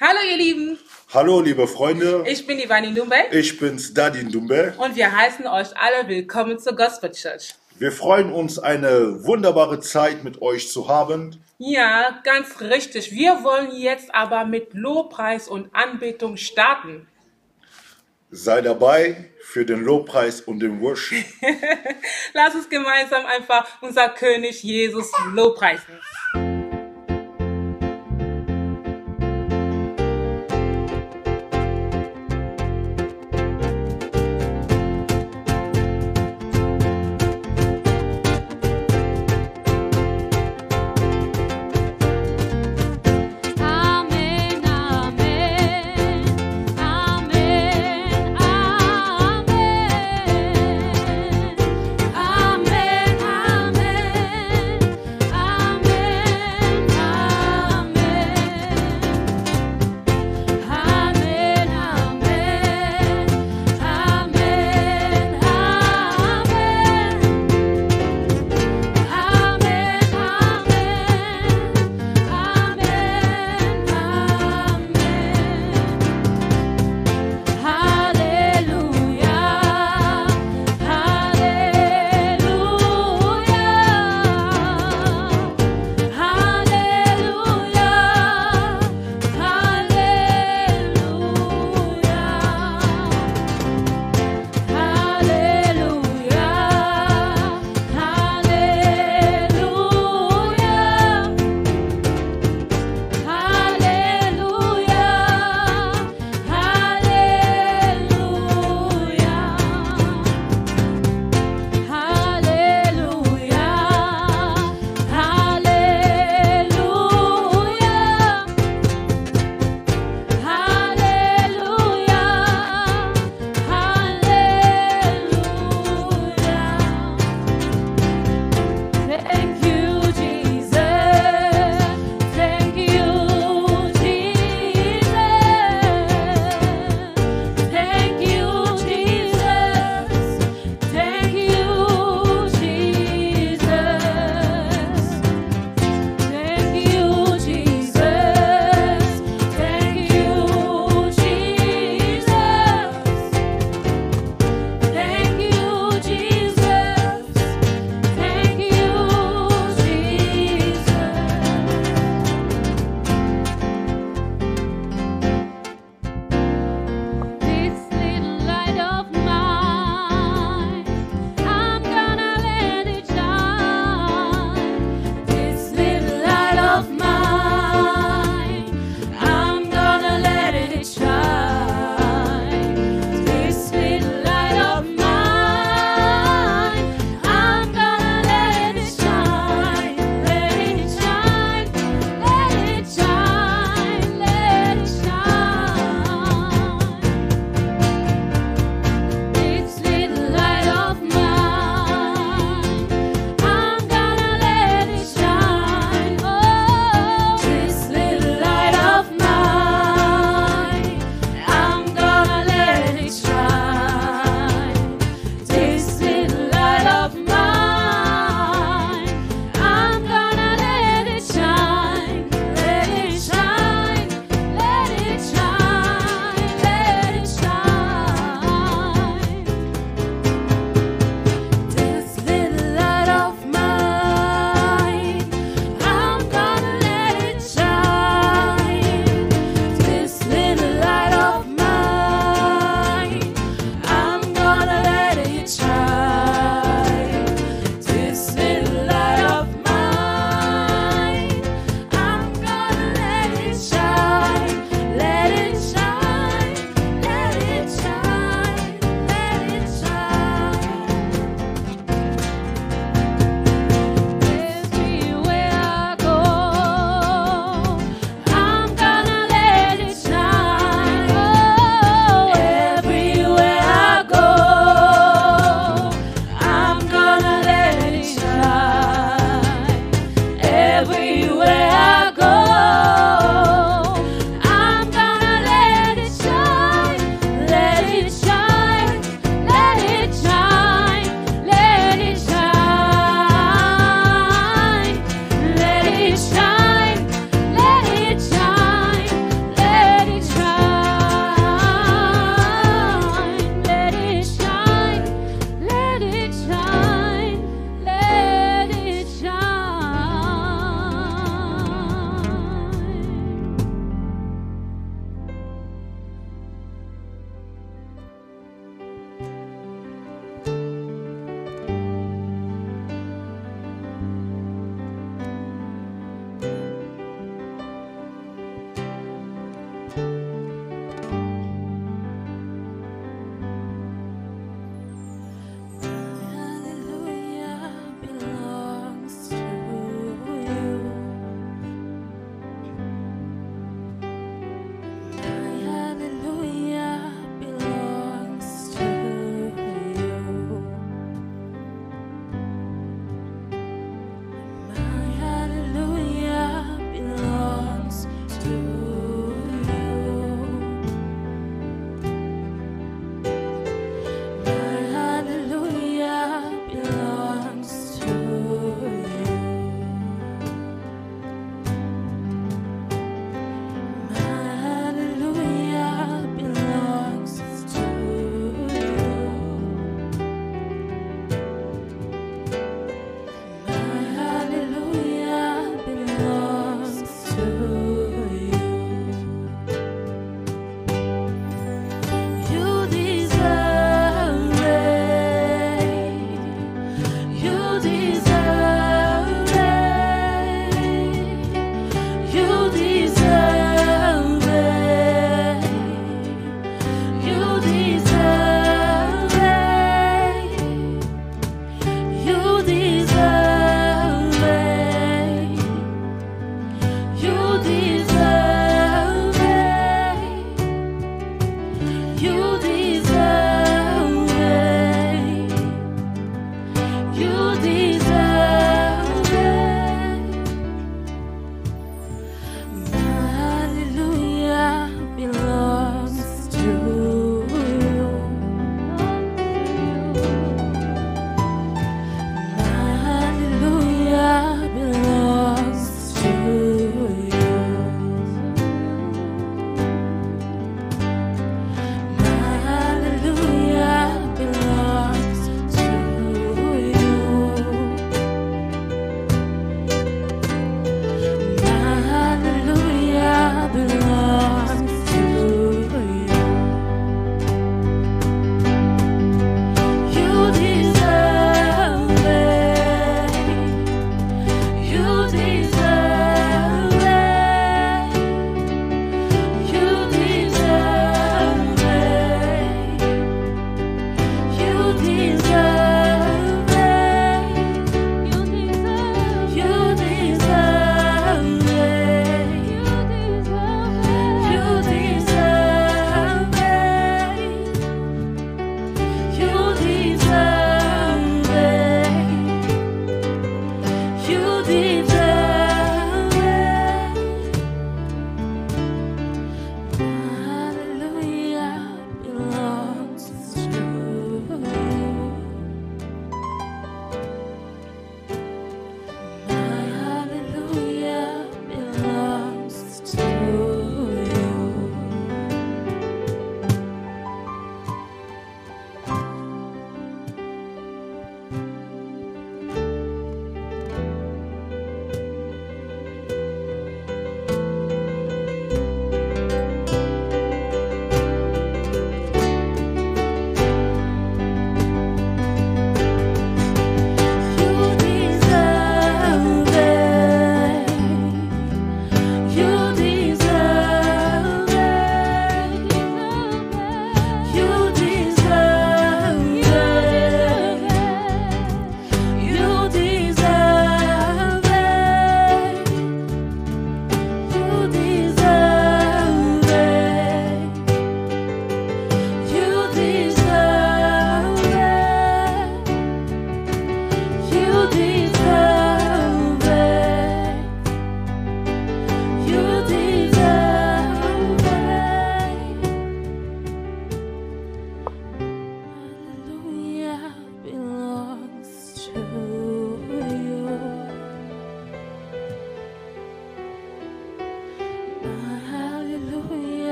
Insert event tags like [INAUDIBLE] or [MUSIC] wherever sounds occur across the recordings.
Hallo ihr Lieben, Hallo, liebe Freunde. ich bin Ivani Ndumbe Ich bin's, Dadin Dumbe. und wir heißen euch alle willkommen zur Gospel Church. Wir freuen uns, eine wunderbare Zeit mit euch zu haben. Ja, ganz richtig. Wir wollen jetzt aber mit Lobpreis und Anbetung starten. Sei dabei für den Lobpreis und den Worship. [LAUGHS] Lass uns gemeinsam einfach unser König Jesus lobpreisen.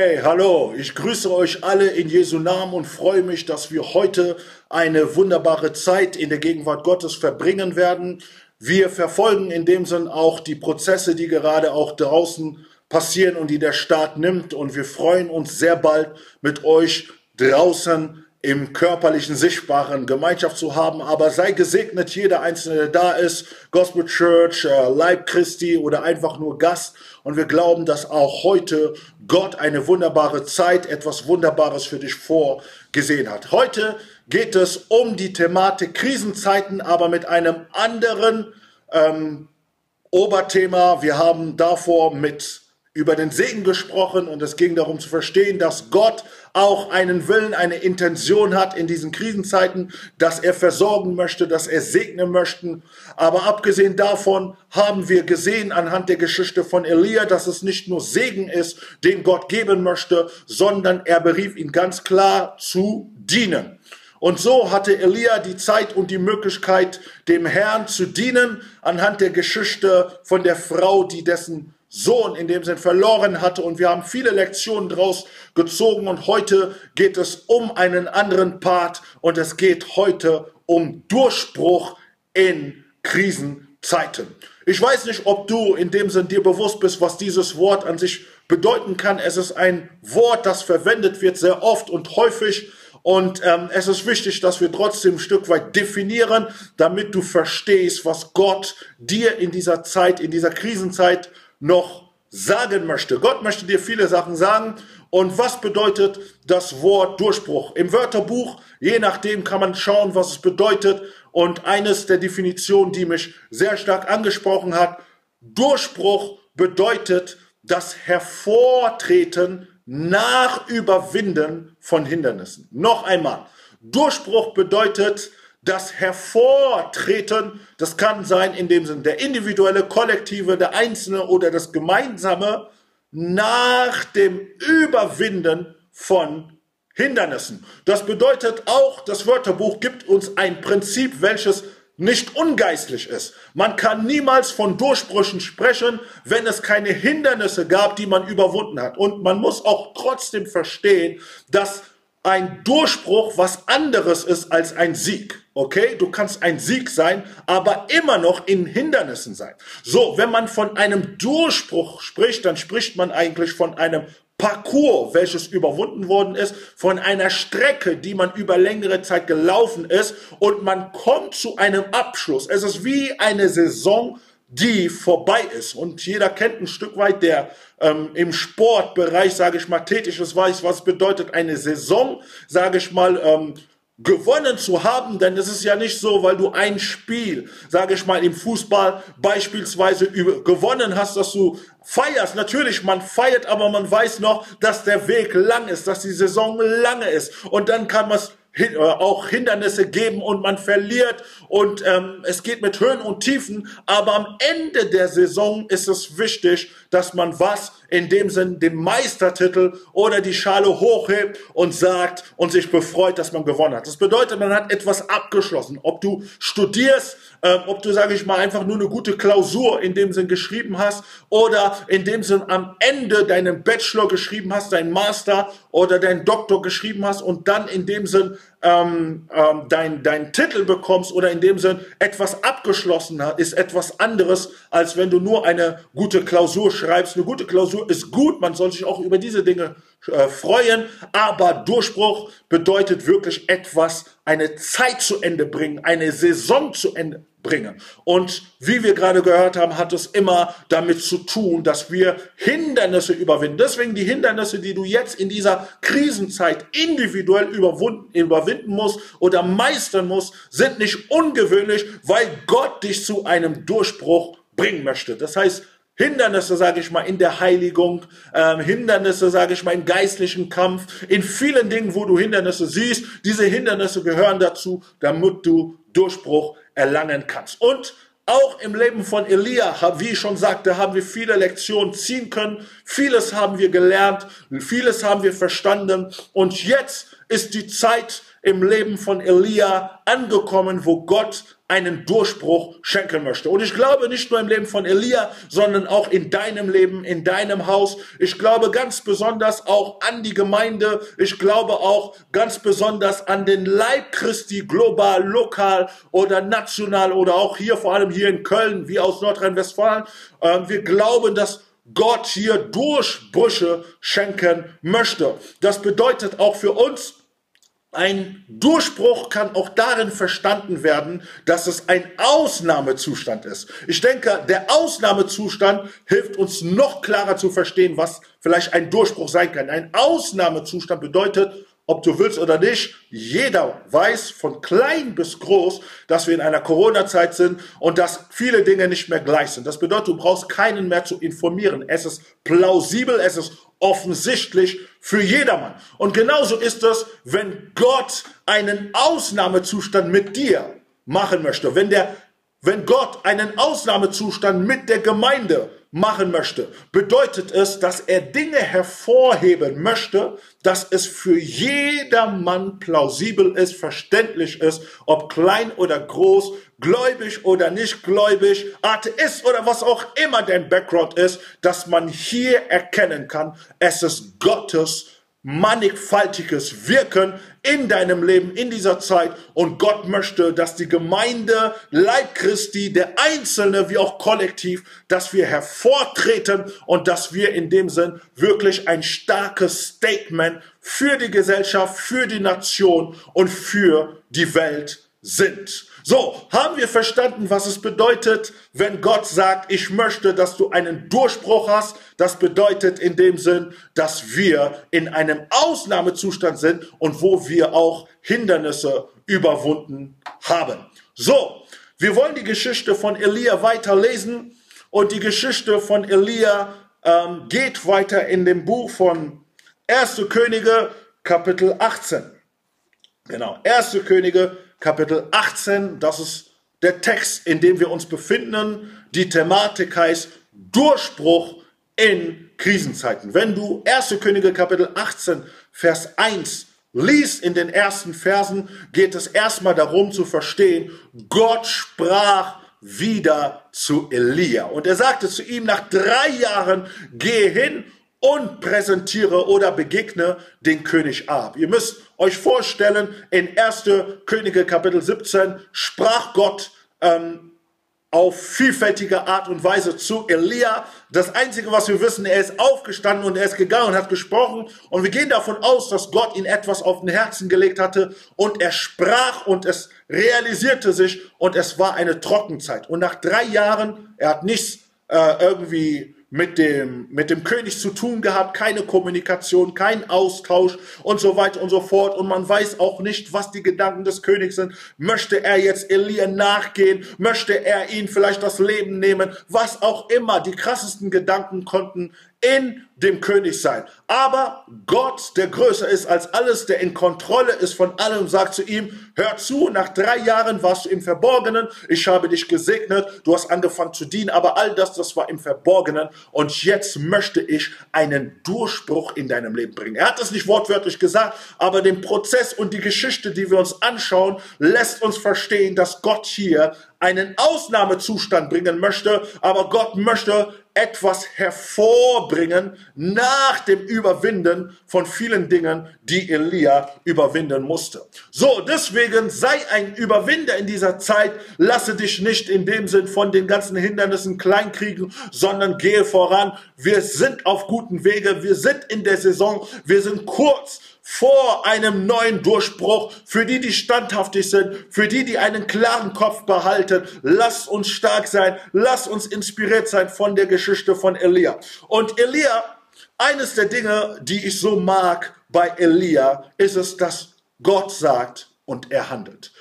Hey, hallo, ich grüße euch alle in Jesu Namen und freue mich, dass wir heute eine wunderbare Zeit in der Gegenwart Gottes verbringen werden. Wir verfolgen in dem Sinn auch die Prozesse, die gerade auch draußen passieren und die der Staat nimmt und wir freuen uns sehr bald mit euch draußen im körperlichen, sichtbaren Gemeinschaft zu haben. Aber sei gesegnet, jeder Einzelne, der da ist, Gospel Church, äh, Leib Christi oder einfach nur Gast. Und wir glauben, dass auch heute Gott eine wunderbare Zeit, etwas Wunderbares für dich vorgesehen hat. Heute geht es um die Thematik Krisenzeiten, aber mit einem anderen ähm, Oberthema. Wir haben davor mit über den Segen gesprochen und es ging darum zu verstehen, dass Gott auch einen Willen, eine Intention hat in diesen Krisenzeiten, dass er versorgen möchte, dass er segnen möchte. Aber abgesehen davon haben wir gesehen anhand der Geschichte von Elia, dass es nicht nur Segen ist, den Gott geben möchte, sondern er berief ihn ganz klar zu dienen. Und so hatte Elia die Zeit und die Möglichkeit, dem Herrn zu dienen, anhand der Geschichte von der Frau, die dessen Sohn in dem Sinn verloren hatte. Und wir haben viele Lektionen daraus gezogen. Und heute geht es um einen anderen Part. Und es geht heute um Durchbruch in Krisenzeiten. Ich weiß nicht, ob du in dem Sinn dir bewusst bist, was dieses Wort an sich bedeuten kann. Es ist ein Wort, das verwendet wird sehr oft und häufig. Und ähm, es ist wichtig, dass wir trotzdem ein Stück weit definieren, damit du verstehst, was Gott dir in dieser Zeit, in dieser Krisenzeit noch sagen möchte. Gott möchte dir viele Sachen sagen. Und was bedeutet das Wort Durchbruch? Im Wörterbuch, je nachdem kann man schauen, was es bedeutet. Und eines der Definitionen, die mich sehr stark angesprochen hat, Durchbruch bedeutet das Hervortreten nach Überwinden von Hindernissen. Noch einmal, Durchbruch bedeutet das Hervortreten, das kann sein in dem Sinn der individuelle, kollektive, der einzelne oder das gemeinsame nach dem Überwinden von Hindernissen. Das bedeutet auch, das Wörterbuch gibt uns ein Prinzip, welches nicht ungeistlich ist. Man kann niemals von Durchbrüchen sprechen, wenn es keine Hindernisse gab, die man überwunden hat. Und man muss auch trotzdem verstehen, dass ein Durchbruch was anderes ist als ein Sieg. Okay, du kannst ein Sieg sein, aber immer noch in Hindernissen sein. So, wenn man von einem Durchbruch spricht, dann spricht man eigentlich von einem Parcours, welches überwunden worden ist, von einer Strecke, die man über längere Zeit gelaufen ist und man kommt zu einem Abschluss. Es ist wie eine Saison, die vorbei ist. Und jeder kennt ein Stück weit, der ähm, im Sportbereich, sage ich mal, tätig ist, weiß, was bedeutet eine Saison, sage ich mal, ähm, gewonnen zu haben, denn es ist ja nicht so, weil du ein Spiel, sage ich mal, im Fußball beispielsweise über, gewonnen hast, dass du feierst. Natürlich, man feiert, aber man weiß noch, dass der Weg lang ist, dass die Saison lange ist. Und dann kann man äh, auch Hindernisse geben und man verliert und ähm, es geht mit Höhen und Tiefen, aber am Ende der Saison ist es wichtig, dass man was in dem Sinn den Meistertitel oder die Schale hochhebt und sagt und sich befreut, dass man gewonnen hat. Das bedeutet, man hat etwas abgeschlossen. Ob du studierst, ähm, ob du, sage ich mal, einfach nur eine gute Klausur in dem Sinn geschrieben hast oder in dem Sinn am Ende deinen Bachelor geschrieben hast, deinen Master oder deinen Doktor geschrieben hast und dann in dem Sinn ähm, ähm, dein, dein Titel bekommst oder in dem Sinn etwas abgeschlossen hat, ist etwas anderes, als wenn du nur eine gute Klausur schreibst. Eine gute Klausur ist gut, man soll sich auch über diese Dinge äh, freuen, aber Durchbruch bedeutet wirklich etwas, eine Zeit zu Ende bringen, eine Saison zu Ende bringen. Und wie wir gerade gehört haben, hat es immer damit zu tun, dass wir Hindernisse überwinden. Deswegen die Hindernisse, die du jetzt in dieser Krisenzeit individuell überwinden, musst oder meistern musst, sind nicht ungewöhnlich, weil Gott dich zu einem Durchbruch bringen möchte. Das heißt, Hindernisse, sage ich mal, in der Heiligung, ähm, Hindernisse, sage ich mal, im geistlichen Kampf, in vielen Dingen, wo du Hindernisse siehst. Diese Hindernisse gehören dazu, damit du Durchbruch erlangen kannst. Und auch im Leben von Elia, wie ich schon sagte, haben wir viele Lektionen ziehen können. Vieles haben wir gelernt, vieles haben wir verstanden. Und jetzt ist die Zeit im Leben von Elia angekommen, wo Gott einen Durchbruch schenken möchte. Und ich glaube nicht nur im Leben von Elia, sondern auch in deinem Leben, in deinem Haus. Ich glaube ganz besonders auch an die Gemeinde. Ich glaube auch ganz besonders an den Leib Christi, global, lokal oder national oder auch hier, vor allem hier in Köln, wie aus Nordrhein-Westfalen. Ähm, wir glauben, dass Gott hier Durchbrüche schenken möchte. Das bedeutet auch für uns, ein Durchbruch kann auch darin verstanden werden, dass es ein Ausnahmezustand ist. Ich denke, der Ausnahmezustand hilft uns noch klarer zu verstehen, was vielleicht ein Durchbruch sein kann. Ein Ausnahmezustand bedeutet, ob du willst oder nicht, jeder weiß von klein bis groß, dass wir in einer Corona-Zeit sind und dass viele Dinge nicht mehr gleich sind. Das bedeutet, du brauchst keinen mehr zu informieren. Es ist plausibel, es ist offensichtlich für jedermann. Und genauso ist es, wenn Gott einen Ausnahmezustand mit dir machen möchte. Wenn der, wenn Gott einen Ausnahmezustand mit der Gemeinde machen möchte, bedeutet es, dass er Dinge hervorheben möchte, dass es für jedermann plausibel ist, verständlich ist, ob klein oder groß, gläubig oder nicht gläubig, Atheist oder was auch immer dein Background ist, dass man hier erkennen kann, es ist Gottes mannigfaltiges Wirken in deinem Leben in dieser Zeit. Und Gott möchte, dass die Gemeinde, Leib Christi, der Einzelne wie auch kollektiv, dass wir hervortreten und dass wir in dem Sinn wirklich ein starkes Statement für die Gesellschaft, für die Nation und für die Welt sind. So, haben wir verstanden, was es bedeutet, wenn Gott sagt, ich möchte, dass du einen Durchbruch hast? Das bedeutet in dem Sinn, dass wir in einem Ausnahmezustand sind und wo wir auch Hindernisse überwunden haben. So, wir wollen die Geschichte von Elia weiterlesen und die Geschichte von Elia ähm, geht weiter in dem Buch von 1. Könige, Kapitel 18. Genau, 1. Könige, Kapitel 18, das ist der Text, in dem wir uns befinden. Die Thematik heißt Durchbruch in Krisenzeiten. Wenn du 1. Könige Kapitel 18, Vers 1 liest in den ersten Versen, geht es erstmal darum zu verstehen, Gott sprach wieder zu Elia. Und er sagte zu ihm, nach drei Jahren, geh hin und präsentiere oder begegne den König Ab. Ihr müsst euch vorstellen, in 1. Könige Kapitel 17 sprach Gott ähm, auf vielfältige Art und Weise zu Elia. Das Einzige, was wir wissen, er ist aufgestanden und er ist gegangen und hat gesprochen. Und wir gehen davon aus, dass Gott ihn etwas auf den Herzen gelegt hatte und er sprach und es realisierte sich und es war eine Trockenzeit. Und nach drei Jahren, er hat nichts äh, irgendwie mit dem, mit dem König zu tun gehabt, keine Kommunikation, kein Austausch und so weiter und so fort. Und man weiß auch nicht, was die Gedanken des Königs sind. Möchte er jetzt Elia nachgehen? Möchte er ihn vielleicht das Leben nehmen? Was auch immer. Die krassesten Gedanken konnten in dem König sein. Aber Gott, der größer ist als alles, der in Kontrolle ist von allem, sagt zu ihm, hör zu, nach drei Jahren warst du im Verborgenen, ich habe dich gesegnet, du hast angefangen zu dienen, aber all das, das war im Verborgenen und jetzt möchte ich einen Durchbruch in deinem Leben bringen. Er hat es nicht wortwörtlich gesagt, aber den Prozess und die Geschichte, die wir uns anschauen, lässt uns verstehen, dass Gott hier einen Ausnahmezustand bringen möchte, aber Gott möchte etwas hervorbringen nach dem Überwinden von vielen Dingen, die Elia überwinden musste. So, deswegen sei ein Überwinder in dieser Zeit, lasse dich nicht in dem Sinn von den ganzen Hindernissen kleinkriegen, sondern gehe voran. Wir sind auf guten Wege, wir sind in der Saison, wir sind kurz vor einem neuen Durchbruch, für die, die standhaftig sind, für die, die einen klaren Kopf behalten. Lass uns stark sein, lass uns inspiriert sein von der Geschichte von Elia. Und Elia, eines der Dinge, die ich so mag bei Elia, ist es, dass Gott sagt und er handelt.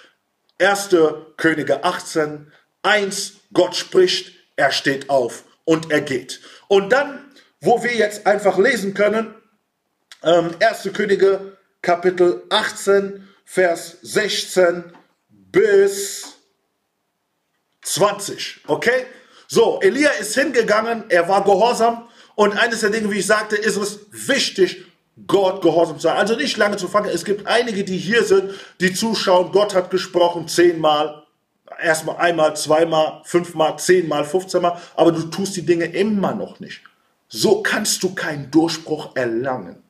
1. Könige 18, 1, Gott spricht, er steht auf und er geht. Und dann, wo wir jetzt einfach lesen können, ähm, 1. Könige Kapitel 18, Vers 16 bis 20. Okay? So, Elia ist hingegangen, er war gehorsam und eines der Dinge, wie ich sagte, ist es wichtig, Gott gehorsam zu sein. Also nicht lange zu fangen. Es gibt einige, die hier sind, die zuschauen. Gott hat gesprochen zehnmal, erstmal einmal, zweimal, fünfmal, zehnmal, fünfzehnmal, aber du tust die Dinge immer noch nicht. So kannst du keinen Durchbruch erlangen.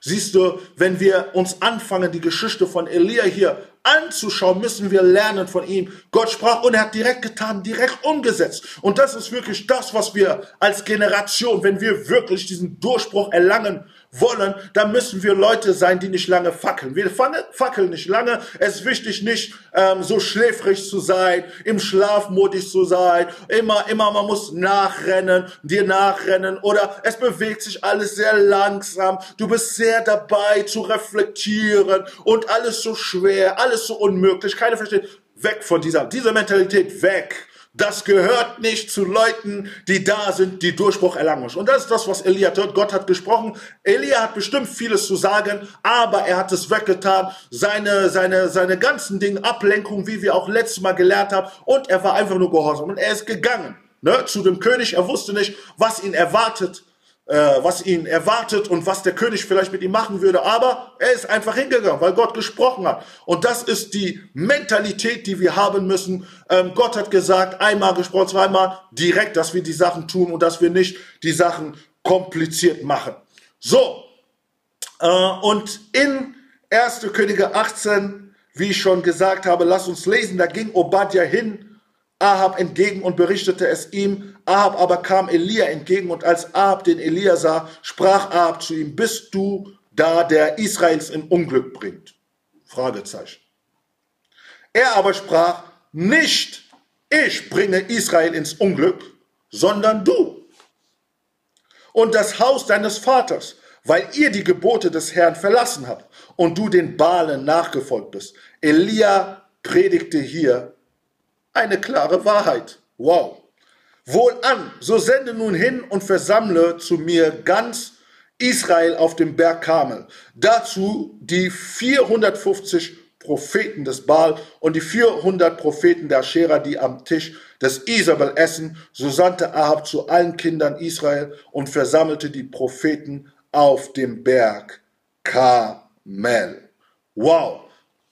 Siehst du, wenn wir uns anfangen, die Geschichte von Elia hier anzuschauen, müssen wir lernen von ihm. Gott sprach und er hat direkt getan, direkt umgesetzt. Und das ist wirklich das, was wir als Generation, wenn wir wirklich diesen Durchbruch erlangen wollen, dann müssen wir Leute sein, die nicht lange fackeln. Wir fackeln nicht lange. Es ist wichtig, nicht ähm, so schläfrig zu sein, im Schlafmodus zu sein. Immer, immer, man muss nachrennen, dir nachrennen oder es bewegt sich alles sehr langsam. Du bist sehr dabei zu reflektieren und alles so schwer, alles so unmöglich. Keiner versteht. Weg von dieser, dieser Mentalität, weg. Das gehört nicht zu Leuten, die da sind, die Durchbruch erlangen müssen. Und das ist das, was Elia tut. Gott hat gesprochen. Elia hat bestimmt vieles zu sagen, aber er hat es weggetan. Seine, seine, seine ganzen Dinge, Ablenkung, wie wir auch letztes Mal gelernt haben. Und er war einfach nur gehorsam. Und er ist gegangen ne, zu dem König. Er wusste nicht, was ihn erwartet äh, was ihn erwartet und was der König vielleicht mit ihm machen würde. Aber er ist einfach hingegangen, weil Gott gesprochen hat. Und das ist die Mentalität, die wir haben müssen. Ähm, Gott hat gesagt, einmal gesprochen, zweimal direkt, dass wir die Sachen tun und dass wir nicht die Sachen kompliziert machen. So, Äh, und in 1. Könige 18, wie ich schon gesagt habe, lass uns lesen, da ging Obadja hin, Ahab entgegen und berichtete es ihm. Ahab aber kam Elia entgegen und als Ahab den Elia sah, sprach Ahab zu ihm, bist du da, der Israels in Unglück bringt? Fragezeichen. Er aber sprach, nicht ich bringe Israel ins Unglück, sondern du und das Haus deines Vaters, weil ihr die Gebote des Herrn verlassen habt und du den Balen nachgefolgt bist. Elia predigte hier eine klare Wahrheit. Wow. Wohlan, so sende nun hin und versammle zu mir ganz Israel auf dem Berg Kamel. Dazu die 450 Propheten des Baal und die 400 Propheten der Aschera, die am Tisch des Isabel essen. So sandte Ahab zu allen Kindern Israel und versammelte die Propheten auf dem Berg Kamel. Wow,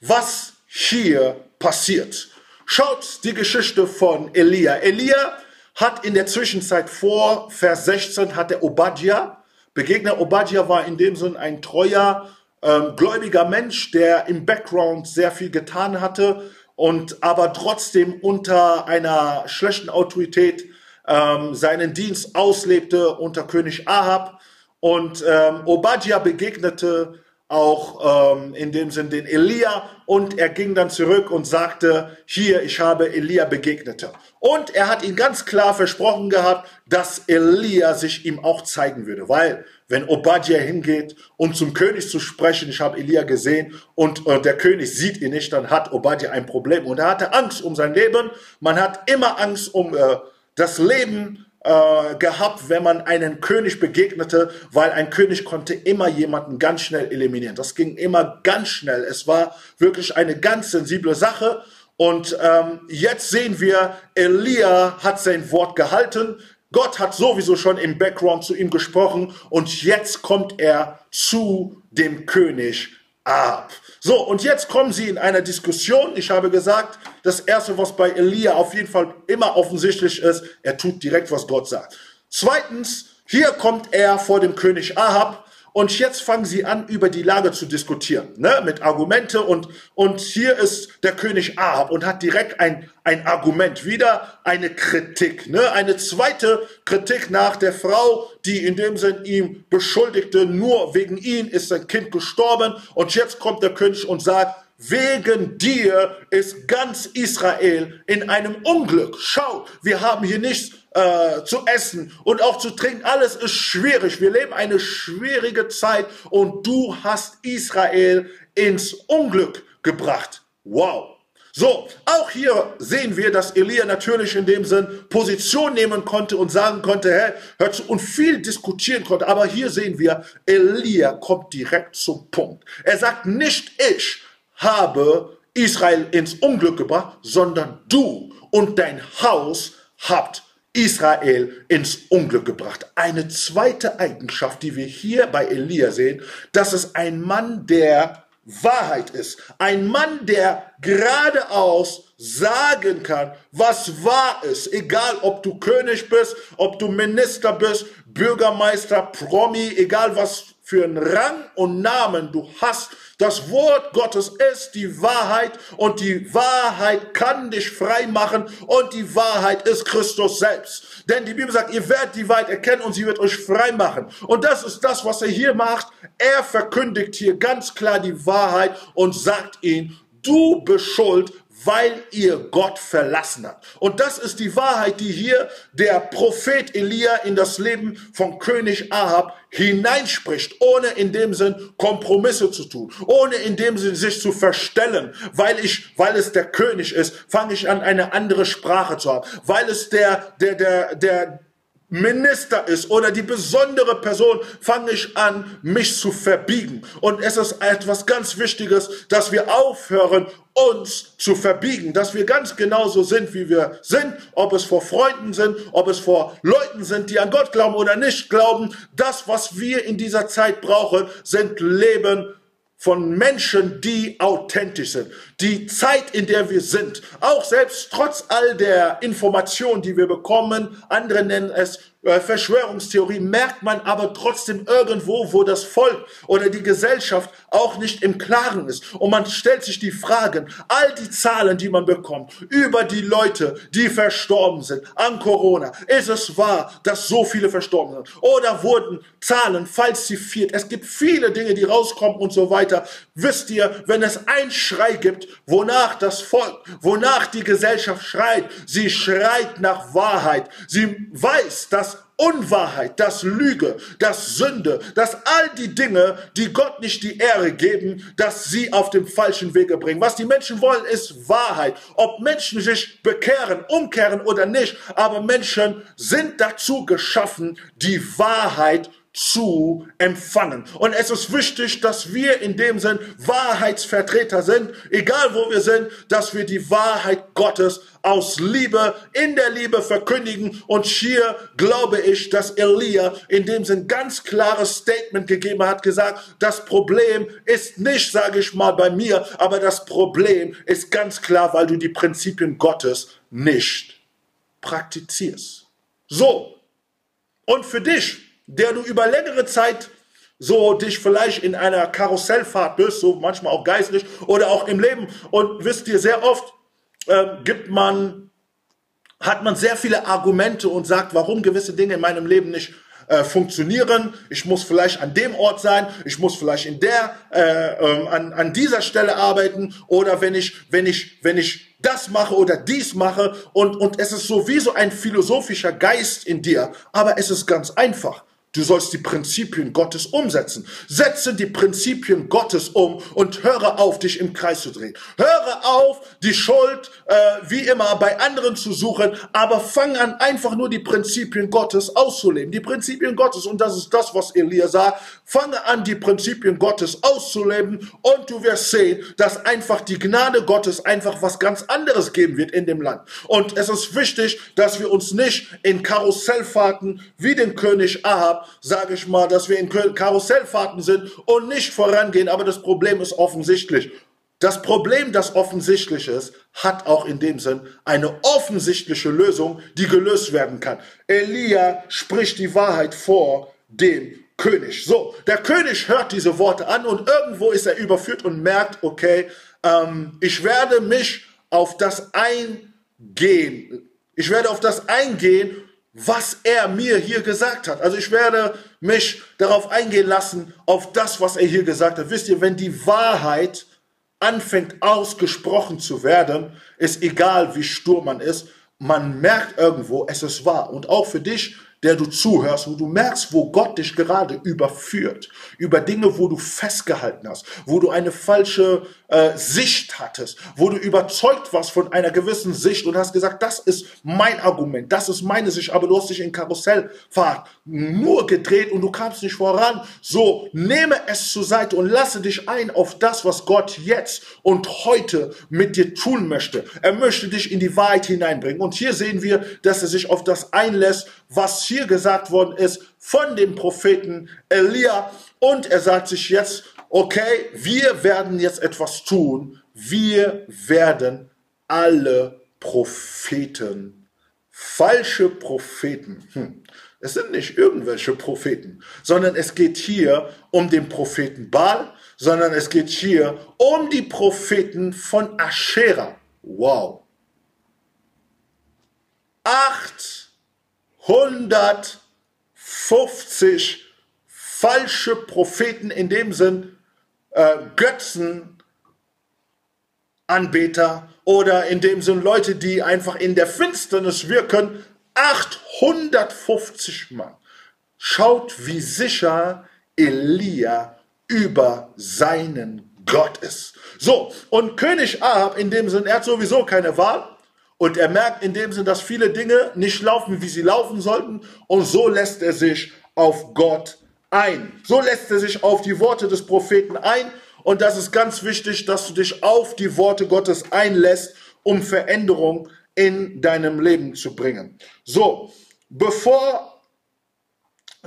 was hier passiert. Schaut die Geschichte von Elia. Elia hat in der Zwischenzeit vor Vers 16 hat er Obadja begegnet. Obadja war in dem Sinn ein treuer, ähm, gläubiger Mensch, der im Background sehr viel getan hatte und aber trotzdem unter einer schlechten Autorität ähm, seinen Dienst auslebte unter König Ahab. Und ähm, Obadja begegnete auch ähm, in dem Sinn den Elia und er ging dann zurück und sagte, hier, ich habe Elia begegnete. Und er hat ihn ganz klar versprochen gehabt, dass Elia sich ihm auch zeigen würde, weil wenn Obadja hingeht und zum König zu sprechen, ich habe Elia gesehen und äh, der König sieht ihn nicht, dann hat Obadja ein Problem und er hatte Angst um sein Leben. Man hat immer Angst um äh, das Leben äh, gehabt, wenn man einen König begegnete, weil ein König konnte immer jemanden ganz schnell eliminieren. Das ging immer ganz schnell. Es war wirklich eine ganz sensible Sache. Und ähm, jetzt sehen wir, Elia hat sein Wort gehalten. Gott hat sowieso schon im Background zu ihm gesprochen und jetzt kommt er zu dem König ab. So, und jetzt kommen sie in einer Diskussion. Ich habe gesagt, das Erste, was bei Elia auf jeden Fall immer offensichtlich ist, er tut direkt, was Gott sagt. Zweitens, hier kommt er vor dem König Ahab und jetzt fangen sie an, über die Lage zu diskutieren, ne, mit Argumente. Und, und hier ist der König Ahab und hat direkt ein, ein Argument, wieder eine Kritik, ne, eine zweite Kritik nach der Frau, die in dem Sinn ihm beschuldigte, nur wegen ihn ist sein Kind gestorben. Und jetzt kommt der König und sagt, Wegen dir ist ganz Israel in einem Unglück. Schau, wir haben hier nichts äh, zu essen und auch zu trinken. Alles ist schwierig. Wir leben eine schwierige Zeit und du hast Israel ins Unglück gebracht. Wow. So, auch hier sehen wir, dass Elia natürlich in dem Sinn Position nehmen konnte und sagen konnte, hä, hör zu, und viel diskutieren konnte. Aber hier sehen wir, Elia kommt direkt zum Punkt. Er sagt nicht ich habe Israel ins Unglück gebracht, sondern du und dein Haus habt Israel ins Unglück gebracht. Eine zweite Eigenschaft, die wir hier bei Elia sehen, dass es ein Mann der Wahrheit ist. Ein Mann, der geradeaus sagen kann, was wahr ist. Egal, ob du König bist, ob du Minister bist, Bürgermeister, Promi, egal was für einen Rang und Namen du hast. Das Wort Gottes ist die Wahrheit und die Wahrheit kann dich frei machen und die Wahrheit ist Christus selbst. Denn die Bibel sagt, ihr werdet die Wahrheit erkennen und sie wird euch frei machen. Und das ist das, was er hier macht. Er verkündigt hier ganz klar die Wahrheit und sagt ihnen, du bist schuld, weil ihr Gott verlassen habt. Und das ist die Wahrheit, die hier der Prophet Elia in das Leben von König Ahab hineinspricht, ohne in dem Sinn Kompromisse zu tun, ohne in dem Sinn sich zu verstellen, weil ich, weil es der König ist, fange ich an eine andere Sprache zu haben, weil es der, der, der, der, Minister ist oder die besondere Person, fange ich an, mich zu verbiegen. Und es ist etwas ganz Wichtiges, dass wir aufhören, uns zu verbiegen, dass wir ganz genauso sind, wie wir sind, ob es vor Freunden sind, ob es vor Leuten sind, die an Gott glauben oder nicht glauben. Das, was wir in dieser Zeit brauchen, sind Leben von Menschen, die authentisch sind. Die Zeit, in der wir sind, auch selbst trotz all der Informationen, die wir bekommen, andere nennen es Verschwörungstheorie merkt man aber trotzdem irgendwo, wo das Volk oder die Gesellschaft auch nicht im Klaren ist. Und man stellt sich die Fragen, all die Zahlen, die man bekommt, über die Leute, die verstorben sind an Corona. Ist es wahr, dass so viele verstorben sind? Oder wurden Zahlen falsifiziert? Es gibt viele Dinge, die rauskommen und so weiter. Wisst ihr, wenn es ein Schrei gibt, wonach das Volk, wonach die Gesellschaft schreit, sie schreit nach Wahrheit. Sie weiß, dass Unwahrheit, dass Lüge, dass Sünde, dass all die Dinge, die Gott nicht die Ehre geben, dass sie auf dem falschen Wege bringen. Was die Menschen wollen, ist Wahrheit. Ob Menschen sich bekehren, umkehren oder nicht, aber Menschen sind dazu geschaffen, die Wahrheit zu empfangen. Und es ist wichtig, dass wir in dem Sinn Wahrheitsvertreter sind, egal wo wir sind, dass wir die Wahrheit Gottes aus Liebe, in der Liebe verkündigen. Und hier glaube ich, dass Elia in dem Sinn ganz klares Statement gegeben hat, gesagt, das Problem ist nicht, sage ich mal, bei mir, aber das Problem ist ganz klar, weil du die Prinzipien Gottes nicht praktizierst. So. Und für dich, der du über längere Zeit so dich vielleicht in einer Karussellfahrt bist, so manchmal auch geistlich oder auch im Leben. Und wisst ihr, sehr oft ähm, gibt man, hat man sehr viele Argumente und sagt, warum gewisse Dinge in meinem Leben nicht äh, funktionieren. Ich muss vielleicht an dem Ort sein, ich muss vielleicht in der, äh, ähm, an, an dieser Stelle arbeiten oder wenn ich, wenn ich, wenn ich das mache oder dies mache und, und es ist sowieso ein philosophischer Geist in dir, aber es ist ganz einfach. Du sollst die Prinzipien Gottes umsetzen. Setze die Prinzipien Gottes um und höre auf, dich im Kreis zu drehen. Höre auf, die Schuld äh, wie immer bei anderen zu suchen, aber fang an, einfach nur die Prinzipien Gottes auszuleben. Die Prinzipien Gottes, und das ist das, was Elia sagt, fange an, die Prinzipien Gottes auszuleben und du wirst sehen, dass einfach die Gnade Gottes einfach was ganz anderes geben wird in dem Land. Und es ist wichtig, dass wir uns nicht in Karussellfahrten wie den König Ahab sage ich mal, dass wir in Karussellfahrten sind und nicht vorangehen, aber das Problem ist offensichtlich. Das Problem, das offensichtlich ist, hat auch in dem Sinn eine offensichtliche Lösung, die gelöst werden kann. Elia spricht die Wahrheit vor dem König. So, der König hört diese Worte an und irgendwo ist er überführt und merkt, okay, ähm, ich werde mich auf das eingehen. Ich werde auf das eingehen was er mir hier gesagt hat. Also ich werde mich darauf eingehen lassen, auf das, was er hier gesagt hat. Wisst ihr, wenn die Wahrheit anfängt ausgesprochen zu werden, ist egal, wie stur man ist, man merkt irgendwo, es ist wahr. Und auch für dich, der du zuhörst, wo du merkst, wo Gott dich gerade überführt, über Dinge, wo du festgehalten hast, wo du eine falsche äh, Sicht hattest, wo du überzeugt warst von einer gewissen Sicht und hast gesagt, das ist mein Argument, das ist meine Sicht, aber du hast dich in Karussellfahrt nur gedreht und du kamst nicht voran. So, nehme es zur Seite und lasse dich ein auf das, was Gott jetzt und heute mit dir tun möchte. Er möchte dich in die Wahrheit hineinbringen. Und hier sehen wir, dass er sich auf das einlässt, was hier gesagt worden ist von dem Propheten Elia. Und er sagt sich jetzt, okay, wir werden jetzt etwas tun. Wir werden alle Propheten, falsche Propheten, hm. es sind nicht irgendwelche Propheten, sondern es geht hier um den Propheten Baal, sondern es geht hier um die Propheten von Aschera. Wow. 850 falsche Propheten in dem Sinn, äh, Götzenanbeter oder in dem Sinn Leute, die einfach in der Finsternis wirken. 850 Mann. Schaut, wie sicher Elia über seinen Gott ist. So, und König Ahab in dem Sinn, er hat sowieso keine Wahl. Und er merkt in dem Sinn, dass viele Dinge nicht laufen, wie sie laufen sollten. Und so lässt er sich auf Gott ein. So lässt er sich auf die Worte des Propheten ein. Und das ist ganz wichtig, dass du dich auf die Worte Gottes einlässt, um Veränderung in deinem Leben zu bringen. So, bevor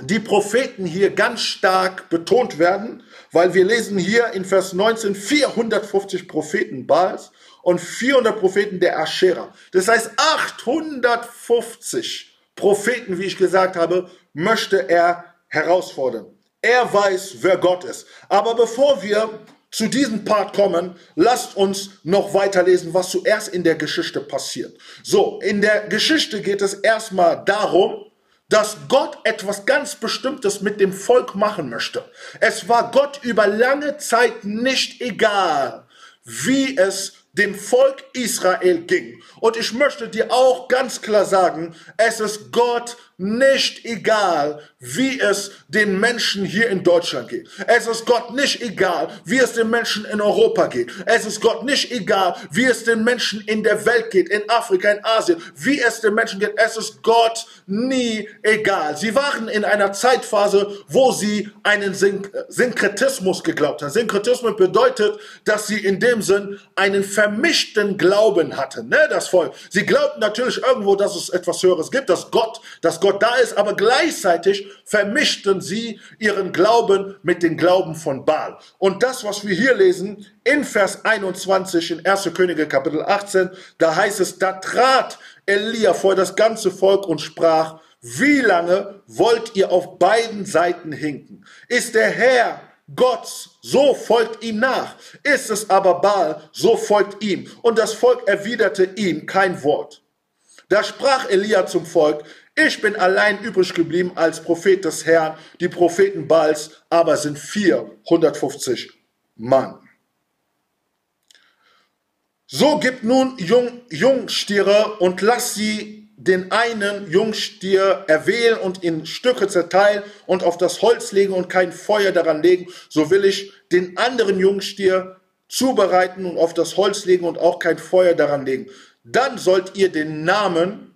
die Propheten hier ganz stark betont werden, weil wir lesen hier in Vers 19 450 Propheten Baals und 400 Propheten der Aschera. Das heißt 850 Propheten, wie ich gesagt habe, möchte er herausfordern. Er weiß, wer Gott ist. Aber bevor wir zu diesem Part kommen, lasst uns noch weiterlesen, was zuerst in der Geschichte passiert. So, in der Geschichte geht es erstmal darum, dass Gott etwas ganz Bestimmtes mit dem Volk machen möchte. Es war Gott über lange Zeit nicht egal, wie es dem Volk Israel ging. Und ich möchte dir auch ganz klar sagen, es ist Gott nicht egal, wie es den Menschen hier in Deutschland geht. Es ist Gott nicht egal, wie es den Menschen in Europa geht. Es ist Gott nicht egal, wie es den Menschen in der Welt geht, in Afrika, in Asien, wie es den Menschen geht. Es ist Gott nie egal. Sie waren in einer Zeitphase, wo sie einen Syn Synkretismus geglaubt haben. Synkretismus bedeutet, dass sie in dem Sinn einen vermischten Glauben hatten, ne, das Volk. Sie glaubten natürlich irgendwo, dass es etwas Höheres gibt, dass Gott, dass Gott da ist, aber gleichzeitig vermischten sie ihren Glauben mit dem Glauben von Baal. Und das, was wir hier lesen in Vers 21 in 1. Könige Kapitel 18, da heißt es, da trat Elia vor das ganze Volk und sprach, wie lange wollt ihr auf beiden Seiten hinken? Ist der Herr Gott, so folgt ihm nach. Ist es aber Baal, so folgt ihm. Und das Volk erwiderte ihm kein Wort. Da sprach Elia zum Volk, ich bin allein übrig geblieben als Prophet des Herrn, die Propheten Baals aber sind 450 Mann. So gib nun Jung, Jungstiere und lass sie den einen Jungstier erwählen und in Stücke zerteilen und auf das Holz legen und kein Feuer daran legen, so will ich den anderen Jungstier zubereiten und auf das Holz legen und auch kein Feuer daran legen. Dann sollt ihr den Namen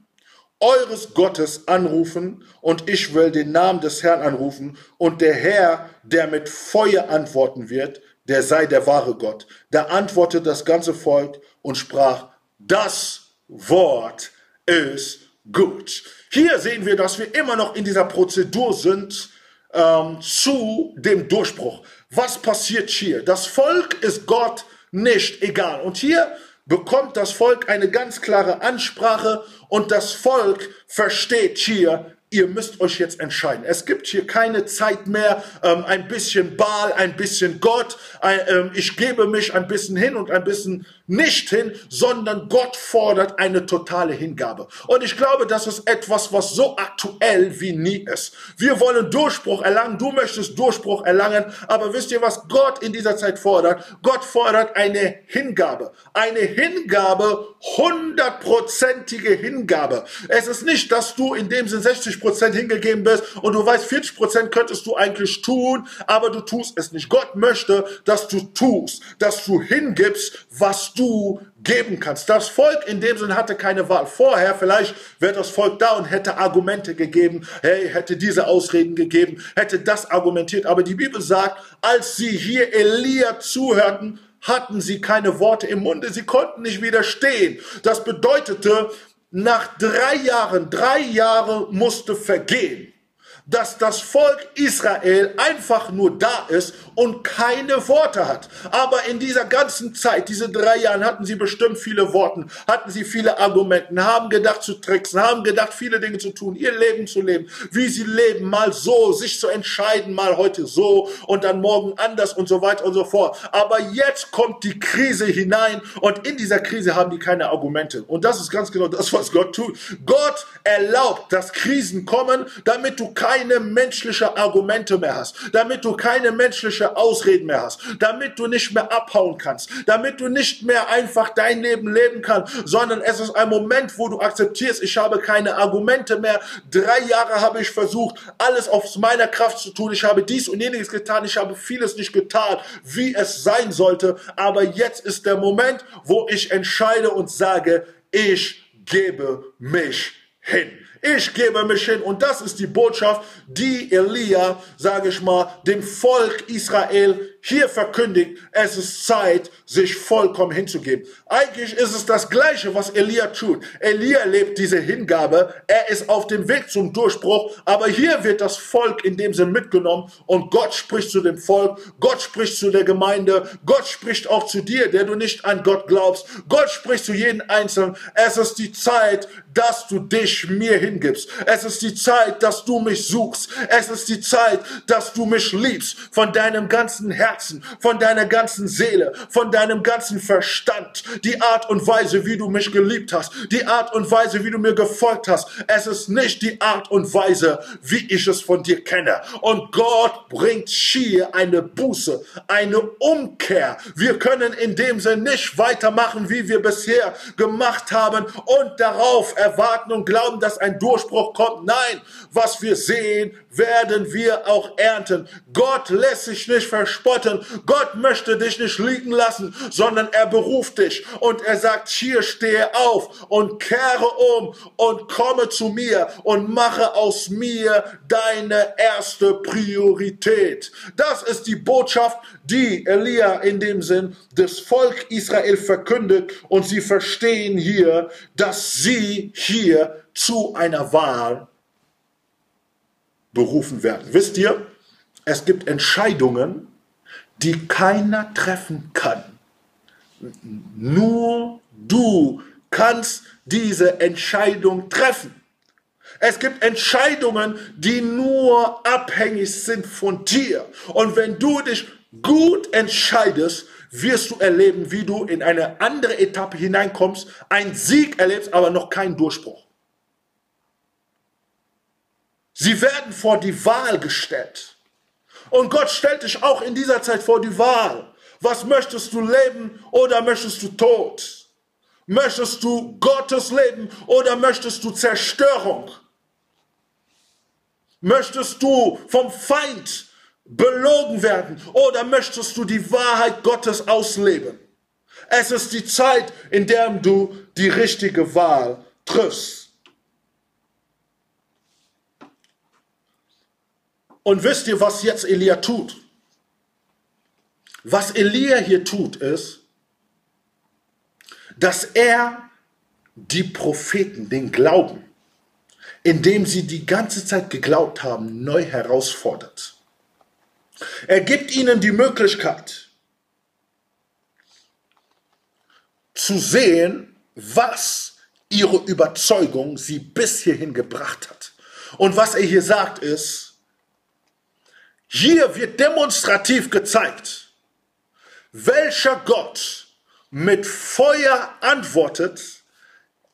eures Gottes anrufen und ich will den Namen des Herrn anrufen und der Herr, der mit Feuer antworten wird, der sei der wahre Gott. Da antwortete das ganze Volk und sprach, das Wort ist gut. Hier sehen wir, dass wir immer noch in dieser Prozedur sind ähm, zu dem Durchbruch. Was passiert hier? Das Volk ist Gott nicht egal. Und hier bekommt das Volk eine ganz klare Ansprache und das Volk versteht hier, ihr müsst euch jetzt entscheiden. Es gibt hier keine Zeit mehr, ähm, ein bisschen Baal, ein bisschen Gott, ein, ähm, ich gebe mich ein bisschen hin und ein bisschen nicht hin, sondern Gott fordert eine totale Hingabe. Und ich glaube, das ist etwas, was so aktuell wie nie ist. Wir wollen Durchbruch erlangen, du möchtest Durchbruch erlangen, aber wisst ihr, was Gott in dieser Zeit fordert? Gott fordert eine Hingabe. Eine Hingabe, hundertprozentige Hingabe. Es ist nicht, dass du in dem Sinn 60 Prozent hingegeben bist und du weißt, 40 Prozent könntest du eigentlich tun, aber du tust es nicht. Gott möchte, dass du tust, dass du hingibst, was du geben kannst. Das Volk in dem Sinn hatte keine Wahl. Vorher vielleicht wäre das Volk da und hätte Argumente gegeben, hey, hätte diese Ausreden gegeben, hätte das argumentiert. Aber die Bibel sagt, als sie hier Elia zuhörten, hatten sie keine Worte im Munde, sie konnten nicht widerstehen. Das bedeutete, nach drei Jahren, drei Jahre musste vergehen, dass das Volk Israel einfach nur da ist und keine Worte hat. Aber in dieser ganzen Zeit, diese drei Jahren, hatten sie bestimmt viele Worte, hatten sie viele Argumenten, haben gedacht zu tricksen, haben gedacht, viele Dinge zu tun, ihr Leben zu leben, wie sie leben, mal so, sich zu entscheiden, mal heute so und dann morgen anders und so weiter und so fort. Aber jetzt kommt die Krise hinein und in dieser Krise haben die keine Argumente. Und das ist ganz genau das, was Gott tut. Gott erlaubt, dass Krisen kommen, damit du keine menschliche Argumente mehr hast, damit du keine menschliche Ausreden mehr hast, damit du nicht mehr abhauen kannst, damit du nicht mehr einfach dein Leben leben kannst, sondern es ist ein Moment, wo du akzeptierst, ich habe keine Argumente mehr. Drei Jahre habe ich versucht, alles aus meiner Kraft zu tun. Ich habe dies und jenes getan. Ich habe vieles nicht getan, wie es sein sollte. Aber jetzt ist der Moment, wo ich entscheide und sage, ich gebe mich hin. Ich gebe mich hin. Und das ist die Botschaft, die Elia, sage ich mal, dem Volk Israel hier verkündigt, es ist Zeit, sich vollkommen hinzugeben. Eigentlich ist es das Gleiche, was Elia tut. Elia lebt diese Hingabe, er ist auf dem Weg zum Durchbruch, aber hier wird das Volk in dem Sinn mitgenommen und Gott spricht zu dem Volk, Gott spricht zu der Gemeinde, Gott spricht auch zu dir, der du nicht an Gott glaubst. Gott spricht zu jedem Einzelnen. Es ist die Zeit, dass du dich mir hingibst. Es ist die Zeit, dass du mich suchst. Es ist die Zeit, dass du mich liebst von deinem ganzen Herzen, von deiner ganzen Seele, von deinem ganzen Verstand. Die Art und Weise, wie du mich geliebt hast, die Art und Weise, wie du mir gefolgt hast. Es ist nicht die Art und Weise, wie ich es von dir kenne. Und Gott bringt hier eine Buße, eine Umkehr. Wir können in dem Sinne nicht weitermachen, wie wir bisher gemacht haben und darauf erwarten und glauben, dass ein Durchbruch kommt. Nein, was wir sehen, werden wir auch ernten. Gott lässt sich nicht verspotten. Gott möchte dich nicht liegen lassen, sondern er beruft dich und er sagt, hier stehe auf und kehre um und komme zu mir und mache aus mir deine erste Priorität. Das ist die Botschaft, die Elia in dem Sinn des Volk Israel verkündet und sie verstehen hier, dass sie hier zu einer Wahl berufen werden. Wisst ihr, es gibt Entscheidungen, die keiner treffen kann. Nur du kannst diese Entscheidung treffen. Es gibt Entscheidungen, die nur abhängig sind von dir. Und wenn du dich gut entscheidest, wirst du erleben, wie du in eine andere Etappe hineinkommst, einen Sieg erlebst, aber noch keinen Durchbruch. Sie werden vor die Wahl gestellt. Und Gott stellt dich auch in dieser Zeit vor die Wahl. Was möchtest du leben oder möchtest du Tod? Möchtest du Gottes Leben oder möchtest du Zerstörung? Möchtest du vom Feind belogen werden oder möchtest du die Wahrheit Gottes ausleben? Es ist die Zeit, in der du die richtige Wahl triffst. Und wisst ihr, was jetzt Elia tut? Was Elia hier tut, ist, dass er die Propheten, den Glauben, indem sie die ganze Zeit geglaubt haben, neu herausfordert. Er gibt ihnen die Möglichkeit zu sehen, was ihre Überzeugung sie bis hierhin gebracht hat. Und was er hier sagt ist, hier wird demonstrativ gezeigt, welcher Gott mit Feuer antwortet,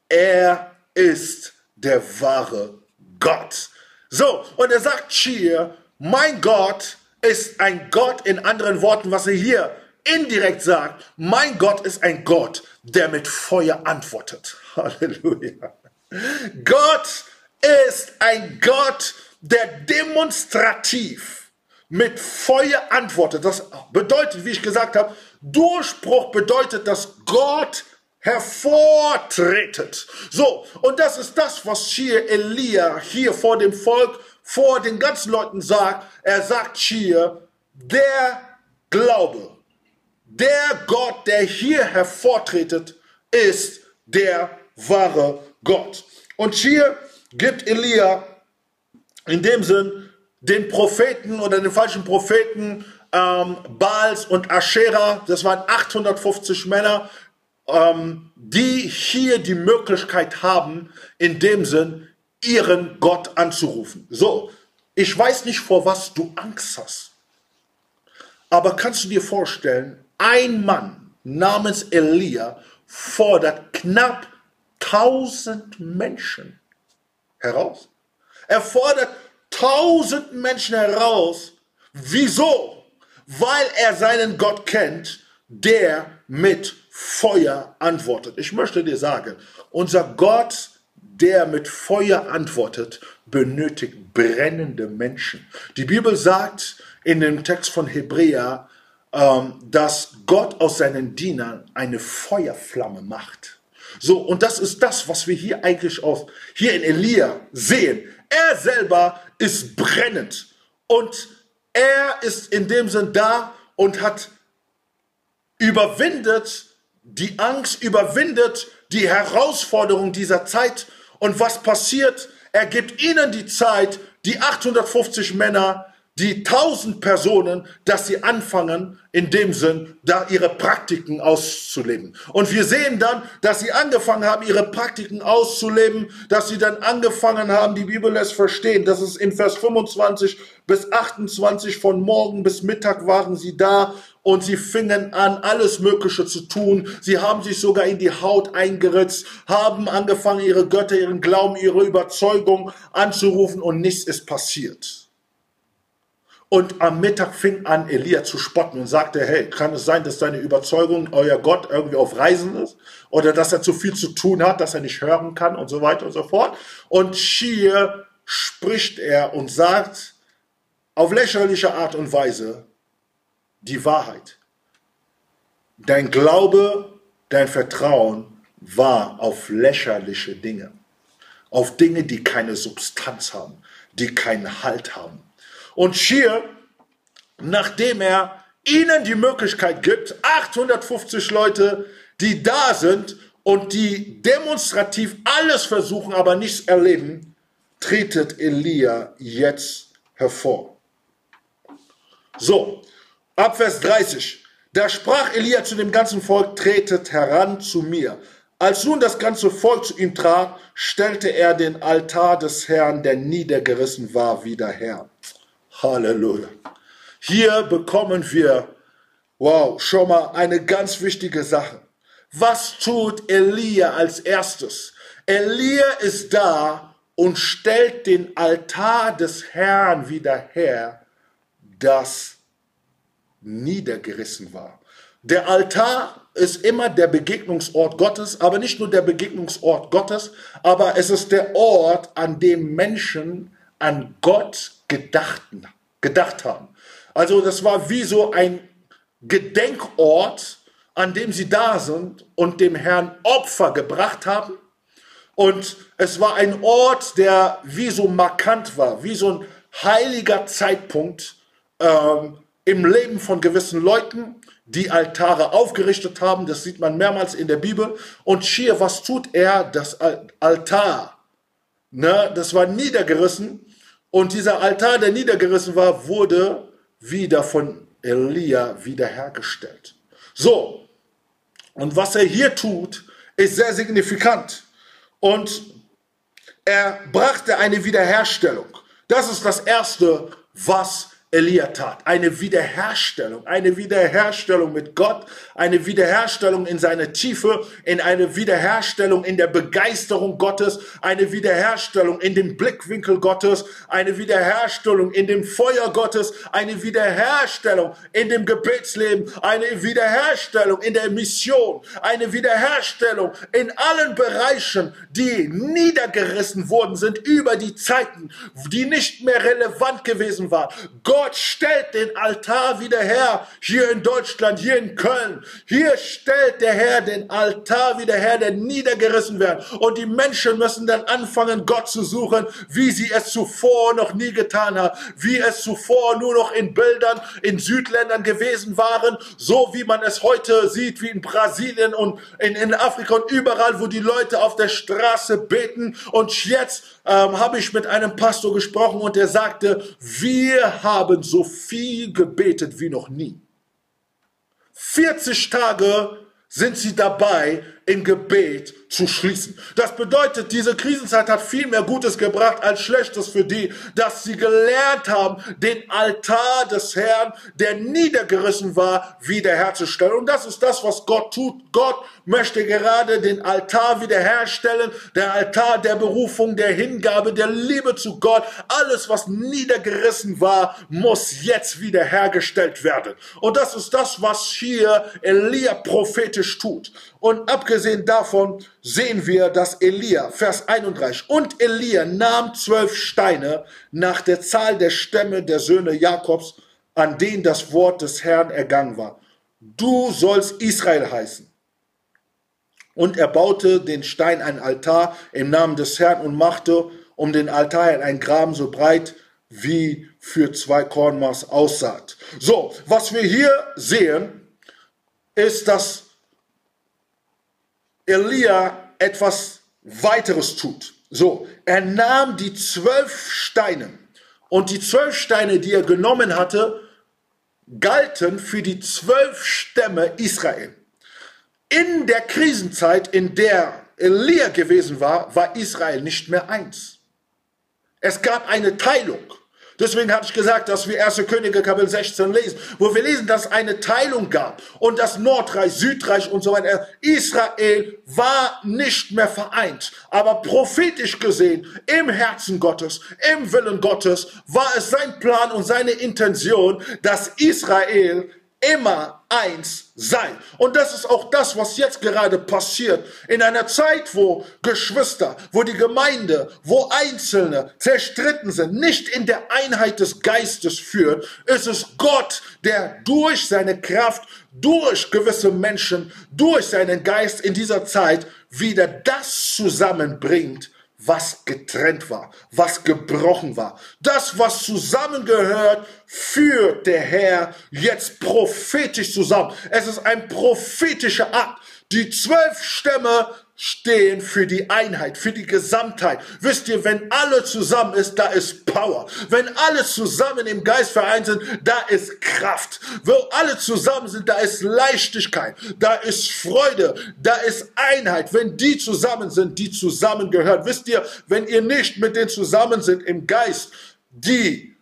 er ist der wahre Gott. So, und er sagt hier, mein Gott ist ein Gott, in anderen Worten, was er hier indirekt sagt, mein Gott ist ein Gott, der mit Feuer antwortet. [LAUGHS] Halleluja. Gott ist ein Gott, der demonstrativ mit Feuer antwortet. Das bedeutet, wie ich gesagt habe, Durchbruch bedeutet, dass Gott hervortretet. So, und das ist das, was hier Elia hier vor dem Volk, vor den ganzen Leuten sagt. Er sagt hier, der Glaube, der Gott, der hier hervortretet, ist der wahre Gott. Und hier gibt Elia in dem Sinn den Propheten oder den falschen Propheten ähm, Baals und Aschera, das waren 850 Männer, ähm, die hier die Möglichkeit haben, in dem Sinn ihren Gott anzurufen. So, ich weiß nicht, vor was du Angst hast, aber kannst du dir vorstellen, ein Mann namens Elia fordert knapp 1000 Menschen heraus. Er fordert 1000 Menschen heraus. Wieso? Weil er seinen Gott kennt, der mit Feuer antwortet. Ich möchte dir sagen, unser Gott, der mit Feuer antwortet, benötigt brennende Menschen. Die Bibel sagt in dem Text von Hebräer, ähm, dass Gott aus seinen Dienern eine Feuerflamme macht. So, und das ist das, was wir hier eigentlich auch hier in Elia sehen. Er selber ist brennend und er ist in dem Sinn da, und hat überwindet die Angst, überwindet die Herausforderung dieser Zeit. Und was passiert? Er gibt ihnen die Zeit, die 850 Männer, die 1000 Personen, dass sie anfangen, in dem Sinn, da ihre Praktiken auszuleben. Und wir sehen dann, dass sie angefangen haben, ihre Praktiken auszuleben, dass sie dann angefangen haben, die Bibel lässt verstehen, dass es in Vers 25 bis 28 von morgen bis Mittag waren sie da und sie fingen an, alles Mögliche zu tun. Sie haben sich sogar in die Haut eingeritzt, haben angefangen, ihre Götter, ihren Glauben, ihre Überzeugung anzurufen und nichts ist passiert. Und am Mittag fing an, Elia zu spotten und sagte, hey, kann es sein, dass deine Überzeugung, euer Gott irgendwie auf Reisen ist? Oder dass er zu viel zu tun hat, dass er nicht hören kann und so weiter und so fort. Und hier spricht er und sagt auf lächerliche Art und Weise die Wahrheit. Dein Glaube, dein Vertrauen war auf lächerliche Dinge. Auf Dinge, die keine Substanz haben, die keinen Halt haben. Und Schier, nachdem er ihnen die Möglichkeit gibt, 850 Leute, die da sind und die demonstrativ alles versuchen, aber nichts erleben, tretet Elia jetzt hervor. So, ab Vers 30. Da sprach Elia zu dem ganzen Volk, tretet heran zu mir. Als nun das ganze Volk zu ihm trat, stellte er den Altar des Herrn, der niedergerissen war, wieder her. Halleluja. Hier bekommen wir, wow, schon mal eine ganz wichtige Sache. Was tut Elia als erstes? Elia ist da und stellt den Altar des Herrn wieder her, das niedergerissen war. Der Altar ist immer der Begegnungsort Gottes, aber nicht nur der Begegnungsort Gottes, aber es ist der Ort, an dem Menschen an Gott gedachten, gedacht haben. Also das war wie so ein Gedenkort, an dem sie da sind und dem Herrn Opfer gebracht haben. Und es war ein Ort, der wie so markant war, wie so ein heiliger Zeitpunkt ähm, im Leben von gewissen Leuten, die Altare aufgerichtet haben. Das sieht man mehrmals in der Bibel. Und hier, was tut er? Das Altar, ne, das war niedergerissen und dieser Altar, der niedergerissen war, wurde wieder von Elia wiederhergestellt. So, und was er hier tut, ist sehr signifikant. Und er brachte eine Wiederherstellung. Das ist das Erste, was Elia tat. Eine Wiederherstellung, eine Wiederherstellung mit Gott, eine Wiederherstellung in seiner Tiefe, in eine Wiederherstellung in der Begeisterung Gottes, eine Wiederherstellung in dem Blickwinkel Gottes, eine Wiederherstellung in dem Feuer Gottes, eine Wiederherstellung in dem Gebetsleben, eine Wiederherstellung in der Mission, eine Wiederherstellung in allen Bereichen, die niedergerissen worden sind über die Zeiten, die nicht mehr relevant gewesen waren. Gott Gott stellt den Altar wieder her, hier in Deutschland, hier in Köln. Hier stellt der Herr den Altar wieder her, der niedergerissen wird. Und die Menschen müssen dann anfangen, Gott zu suchen, wie sie es zuvor noch nie getan haben, wie es zuvor nur noch in Bildern in Südländern gewesen waren, so wie man es heute sieht, wie in Brasilien und in, in Afrika und überall, wo die Leute auf der Straße beten. Und jetzt ähm, habe ich mit einem Pastor gesprochen und der sagte, wir haben so viel gebetet wie noch nie. 40 Tage sind sie dabei, im Gebet zu schließen. Das bedeutet, diese Krisenzeit hat viel mehr Gutes gebracht als Schlechtes für die, dass sie gelernt haben, den Altar des Herrn, der niedergerissen war, wiederherzustellen. Und das ist das, was Gott tut. Gott möchte gerade den Altar wiederherstellen, der Altar der Berufung, der Hingabe, der Liebe zu Gott. Alles, was niedergerissen war, muss jetzt wiederhergestellt werden. Und das ist das, was hier Elia prophetisch tut. Und abgesehen davon sehen wir, dass Elia, Vers 31, und Elia nahm zwölf Steine nach der Zahl der Stämme der Söhne Jakobs, an denen das Wort des Herrn ergangen war. Du sollst Israel heißen. Und er baute den Stein ein Altar im Namen des Herrn und machte um den Altar ein Graben so breit wie für zwei Kornmaß aussaat. So, was wir hier sehen, ist, dass Elia etwas weiteres tut. So, er nahm die zwölf Steine und die zwölf Steine, die er genommen hatte, galten für die zwölf Stämme Israel. In der Krisenzeit, in der Elia gewesen war, war Israel nicht mehr eins. Es gab eine Teilung. Deswegen hatte ich gesagt, dass wir 1. Könige Kapitel 16 lesen, wo wir lesen, dass es eine Teilung gab und das Nordreich, Südreich und so weiter. Israel war nicht mehr vereint, aber prophetisch gesehen, im Herzen Gottes, im Willen Gottes, war es sein Plan und seine Intention, dass Israel immer eins sein. Und das ist auch das, was jetzt gerade passiert. In einer Zeit, wo Geschwister, wo die Gemeinde, wo Einzelne zerstritten sind, nicht in der Einheit des Geistes führt, ist es Gott, der durch seine Kraft, durch gewisse Menschen, durch seinen Geist in dieser Zeit wieder das zusammenbringt, was getrennt war, was gebrochen war. Das, was zusammengehört, führt der Herr jetzt prophetisch zusammen. Es ist ein prophetischer Akt. Die zwölf Stämme stehen für die Einheit, für die Gesamtheit. Wisst ihr, wenn alle zusammen ist, da ist Power. Wenn alle zusammen im Geist vereint sind, da ist Kraft. Wo alle zusammen sind, da ist Leichtigkeit, da ist Freude, da ist Einheit. Wenn die zusammen sind, die zusammengehört. Wisst ihr, wenn ihr nicht mit denen zusammen sind im Geist, die,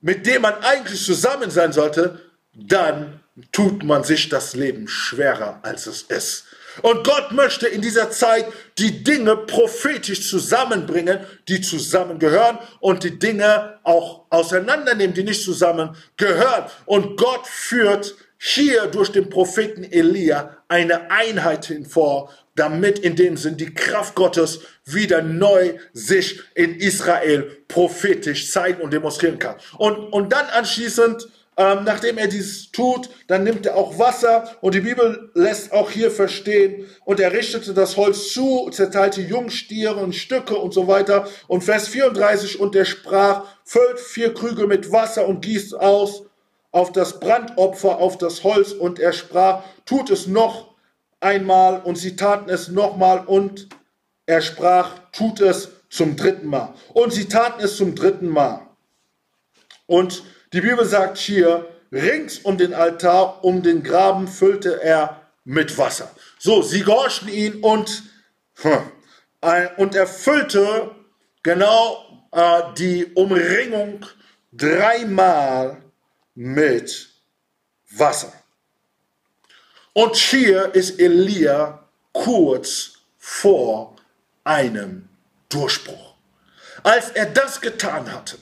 mit denen man eigentlich zusammen sein sollte, dann tut man sich das Leben schwerer, als es ist. Und Gott möchte in dieser Zeit die Dinge prophetisch zusammenbringen, die zusammengehören und die Dinge auch auseinandernehmen, die nicht zusammengehören. Und Gott führt hier durch den Propheten Elia eine Einheit hinvor, damit in dem Sinn die Kraft Gottes wieder neu sich in Israel prophetisch zeigen und demonstrieren kann. Und, und dann anschließend ähm, nachdem er dies tut, dann nimmt er auch Wasser und die Bibel lässt auch hier verstehen und er richtete das Holz zu, zerteilte Jungstiere und Stücke und so weiter. Und Vers 34 und er sprach, füllt vier Krüge mit Wasser und gießt aus auf das Brandopfer, auf das Holz und er sprach, tut es noch einmal und sie taten es nochmal und er sprach, tut es zum dritten Mal. Und sie taten es zum dritten Mal. Und die Bibel sagt hier, rings um den Altar, um den Graben füllte er mit Wasser. So, sie gehorchten ihn und, hm, und er füllte genau äh, die Umringung dreimal mit Wasser. Und hier ist Elia kurz vor einem Durchbruch. Als er das getan hatte,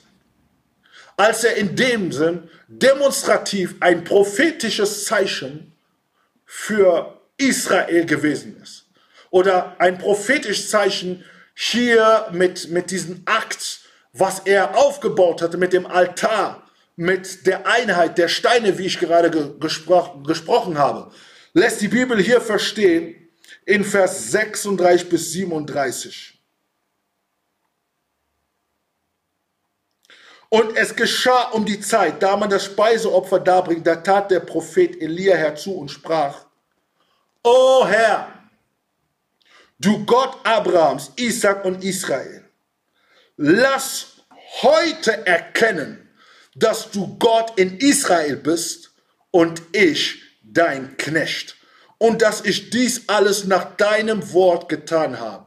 als er in dem Sinn demonstrativ ein prophetisches Zeichen für Israel gewesen ist. Oder ein prophetisches Zeichen hier mit, mit diesem Akt, was er aufgebaut hatte, mit dem Altar, mit der Einheit der Steine, wie ich gerade ge gespro gesprochen habe, lässt die Bibel hier verstehen in Vers 36 bis 37. Und es geschah um die Zeit, da man das Speiseopfer darbringt, da tat der Prophet Elia herzu und sprach, O Herr, du Gott Abrahams, Isaac und Israel, lass heute erkennen, dass du Gott in Israel bist und ich dein Knecht und dass ich dies alles nach deinem Wort getan habe.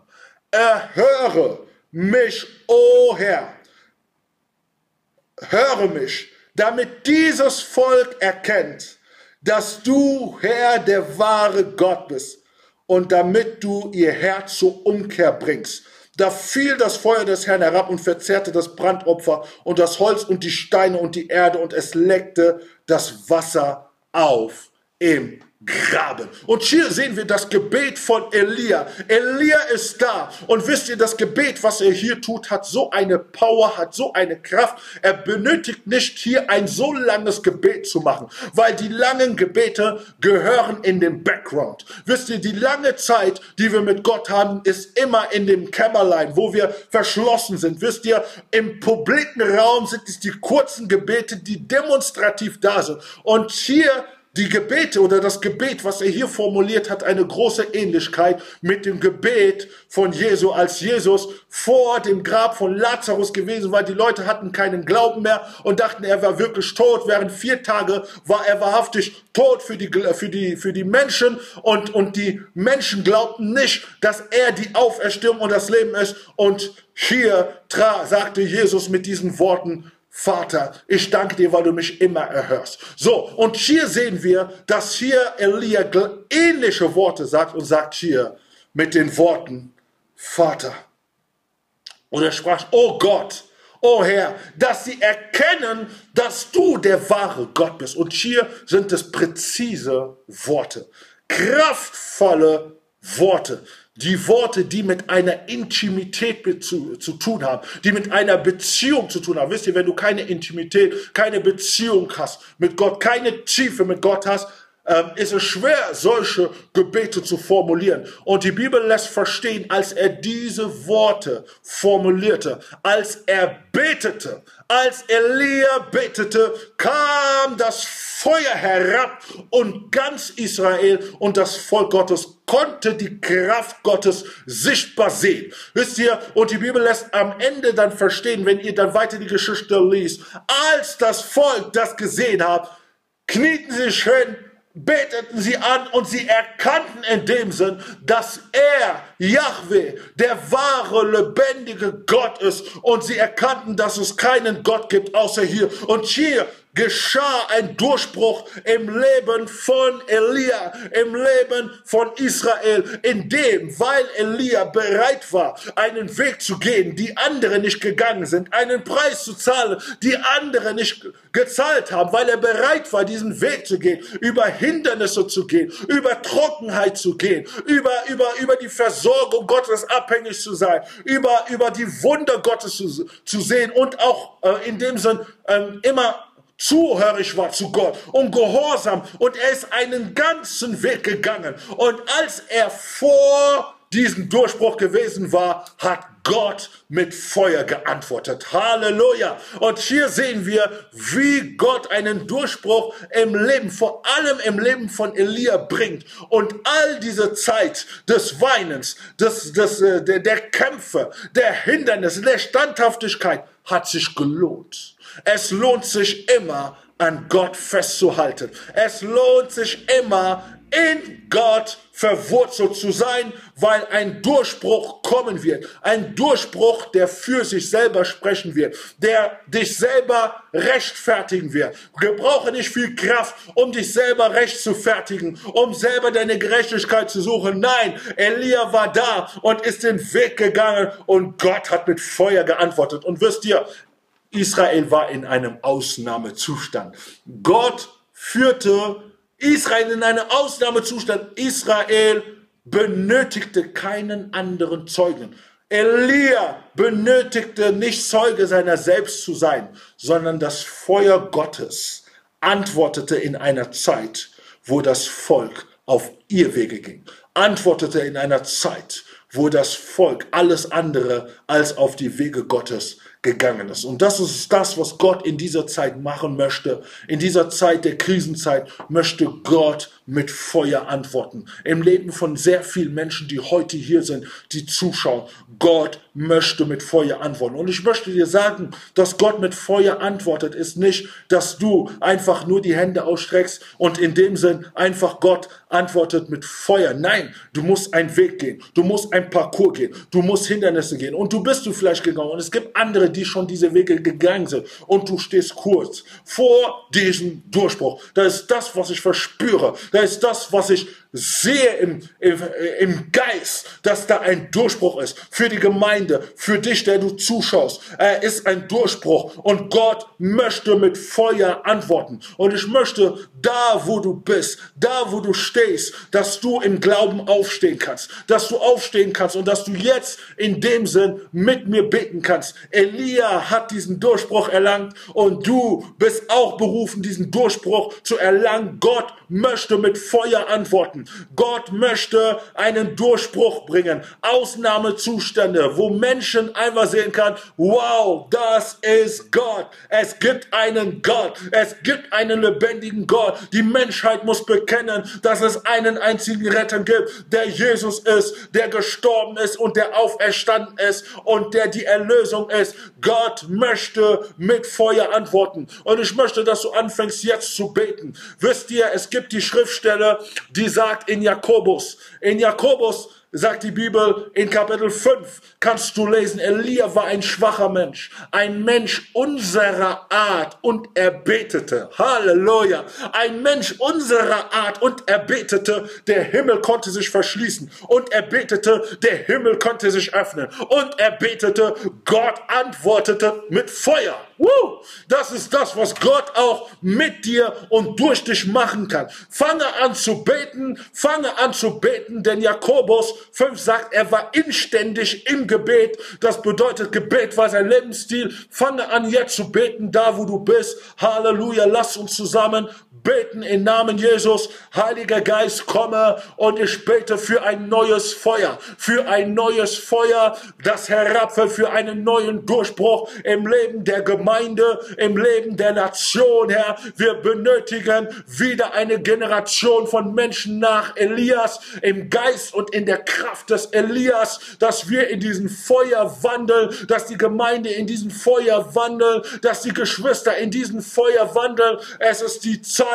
Erhöre mich, o Herr, höre mich, damit dieses Volk erkennt, dass du Herr der wahre Gott bist und damit du ihr Herz zur Umkehr bringst. Da fiel das Feuer des Herrn herab und verzehrte das Brandopfer und das Holz und die Steine und die Erde und es leckte das Wasser auf im Graben. Und hier sehen wir das Gebet von Elia. Elia ist da. Und wisst ihr, das Gebet, was er hier tut, hat so eine Power, hat so eine Kraft. Er benötigt nicht hier ein so langes Gebet zu machen, weil die langen Gebete gehören in den Background. Wisst ihr, die lange Zeit, die wir mit Gott haben, ist immer in dem Kämmerlein, wo wir verschlossen sind. Wisst ihr, im publiken Raum sind es die kurzen Gebete, die demonstrativ da sind. Und hier die Gebete oder das Gebet, was er hier formuliert, hat eine große Ähnlichkeit mit dem Gebet von Jesu, als Jesus vor dem Grab von Lazarus gewesen war. Die Leute hatten keinen Glauben mehr und dachten, er war wirklich tot. Während vier Tage war er wahrhaftig tot für die, für die, für die Menschen und, und die Menschen glaubten nicht, dass er die Auferstehung und das Leben ist. Und hier tra sagte Jesus mit diesen Worten, Vater, ich danke dir, weil du mich immer erhörst. So, und hier sehen wir, dass hier Elia ähnliche Worte sagt und sagt hier mit den Worten, Vater. Und er sprach, oh Gott, oh Herr, dass sie erkennen, dass du der wahre Gott bist. Und hier sind es präzise Worte, kraftvolle Worte. Die Worte, die mit einer Intimität zu, zu tun haben, die mit einer Beziehung zu tun haben. Wisst ihr, wenn du keine Intimität, keine Beziehung hast mit Gott, keine Tiefe mit Gott hast, ähm, ist es schwer, solche Gebete zu formulieren. Und die Bibel lässt verstehen, als er diese Worte formulierte, als er betete, als Elia betete, kam das Feuer herab und ganz Israel und das Volk Gottes konnte die Kraft Gottes sichtbar sehen. Wisst ihr, und die Bibel lässt am Ende dann verstehen, wenn ihr dann weiter die Geschichte liest, als das Volk das gesehen hat, knieten sie sich hin, beteten sie an und sie erkannten in dem Sinn, dass er, Yahweh, der wahre, lebendige Gott ist. Und sie erkannten, dass es keinen Gott gibt außer hier. Und hier geschah ein Durchbruch im Leben von Elia, im Leben von Israel, in dem, weil Elia bereit war, einen Weg zu gehen, die andere nicht gegangen sind, einen Preis zu zahlen, die andere nicht gezahlt haben, weil er bereit war, diesen Weg zu gehen, über Hindernisse zu gehen, über Trockenheit zu gehen, über, über, über die Versorgung Gottes abhängig zu sein, über, über die Wunder Gottes zu, zu sehen und auch äh, in dem Sinn ähm, immer zuhörig war zu Gott und gehorsam und er ist einen ganzen Weg gegangen und als er vor diesem Durchbruch gewesen war, hat Gott mit Feuer geantwortet. Halleluja. Und hier sehen wir, wie Gott einen Durchbruch im Leben, vor allem im Leben von Elia bringt. Und all diese Zeit des Weinens, des, des, äh, der, der Kämpfe, der Hindernisse, der Standhaftigkeit hat sich gelohnt. Es lohnt sich immer, an Gott festzuhalten. Es lohnt sich immer, in Gott verwurzelt zu sein, weil ein Durchbruch kommen wird. Ein Durchbruch, der für sich selber sprechen wird, der dich selber rechtfertigen wird. Gebrauche nicht viel Kraft, um dich selber recht zu fertigen, um selber deine Gerechtigkeit zu suchen. Nein, Elia war da und ist den Weg gegangen und Gott hat mit Feuer geantwortet. Und wisst ihr, Israel war in einem Ausnahmezustand. Gott führte Israel in einen Ausnahmezustand. Israel benötigte keinen anderen Zeugen. Elia benötigte nicht Zeuge seiner selbst zu sein, sondern das Feuer Gottes antwortete in einer Zeit, wo das Volk auf ihr Wege ging. Antwortete in einer Zeit, wo das Volk alles andere als auf die Wege Gottes gegangen ist. Und das ist das, was Gott in dieser Zeit machen möchte. In dieser Zeit der Krisenzeit möchte Gott mit Feuer antworten. Im Leben von sehr vielen Menschen, die heute hier sind, die zuschauen. Gott möchte mit Feuer antworten. Und ich möchte dir sagen, dass Gott mit Feuer antwortet, ist nicht, dass du einfach nur die Hände ausstreckst und in dem Sinn einfach Gott antwortet mit Feuer. Nein, du musst einen Weg gehen. Du musst ein Parcours gehen. Du musst Hindernisse gehen. Und du bist du vielleicht gegangen. Und es gibt andere, die schon diese Wege gegangen sind. Und du stehst kurz vor diesem Durchbruch. Das ist das, was ich verspüre. Das ist das, was ich sehe im, im, im Geist, dass da ein Durchbruch ist für die Gemeinde, für dich, der du zuschaust. Er ist ein Durchbruch und Gott möchte mit Feuer antworten. Und ich möchte da, wo du bist, da, wo du stehst, dass du im Glauben aufstehen kannst, dass du aufstehen kannst und dass du jetzt in dem Sinn mit mir beten kannst. Elia hat diesen Durchbruch erlangt und du bist auch berufen, diesen Durchbruch zu erlangen. Gott möchte mit Feuer antworten. Gott möchte einen Durchbruch bringen. Ausnahmezustände, wo Menschen einfach sehen kann, wow, das ist Gott. Es gibt einen Gott. Es gibt einen lebendigen Gott. Die Menschheit muss bekennen, dass es einen einzigen Retter gibt, der Jesus ist, der gestorben ist und der auferstanden ist und der die Erlösung ist. Gott möchte mit Feuer antworten. Und ich möchte, dass du anfängst jetzt zu beten. Wisst ihr, es gibt die Schriftstelle, die sagt in Jakobus, in Jakobus sagt die Bibel in Kapitel 5, kannst du lesen, Elia war ein schwacher Mensch, ein Mensch unserer Art und er betete. Halleluja. Ein Mensch unserer Art und er betete, der Himmel konnte sich verschließen und er betete, der Himmel konnte sich öffnen und er betete, Gott antwortete mit Feuer. Woo! Das ist das, was Gott auch mit dir und durch dich machen kann. Fange an zu beten, fange an zu beten, denn Jakobus 5 sagt, er war inständig im Gebet. Das bedeutet, Gebet war sein Lebensstil. Fange an jetzt zu beten, da wo du bist. Halleluja, lass uns zusammen beten im Namen Jesus. Heiliger Geist, komme und ich bete für ein neues Feuer, für ein neues Feuer, das herabfällt, für einen neuen Durchbruch im Leben der Gemeinde, im Leben der Nation, Herr. Wir benötigen wieder eine Generation von Menschen nach Elias im Geist und in der Kraft des Elias, dass wir in diesen Feuer wandeln, dass die Gemeinde in diesen Feuer wandelt, dass die Geschwister in diesen Feuer wandeln. Es ist die Zeit,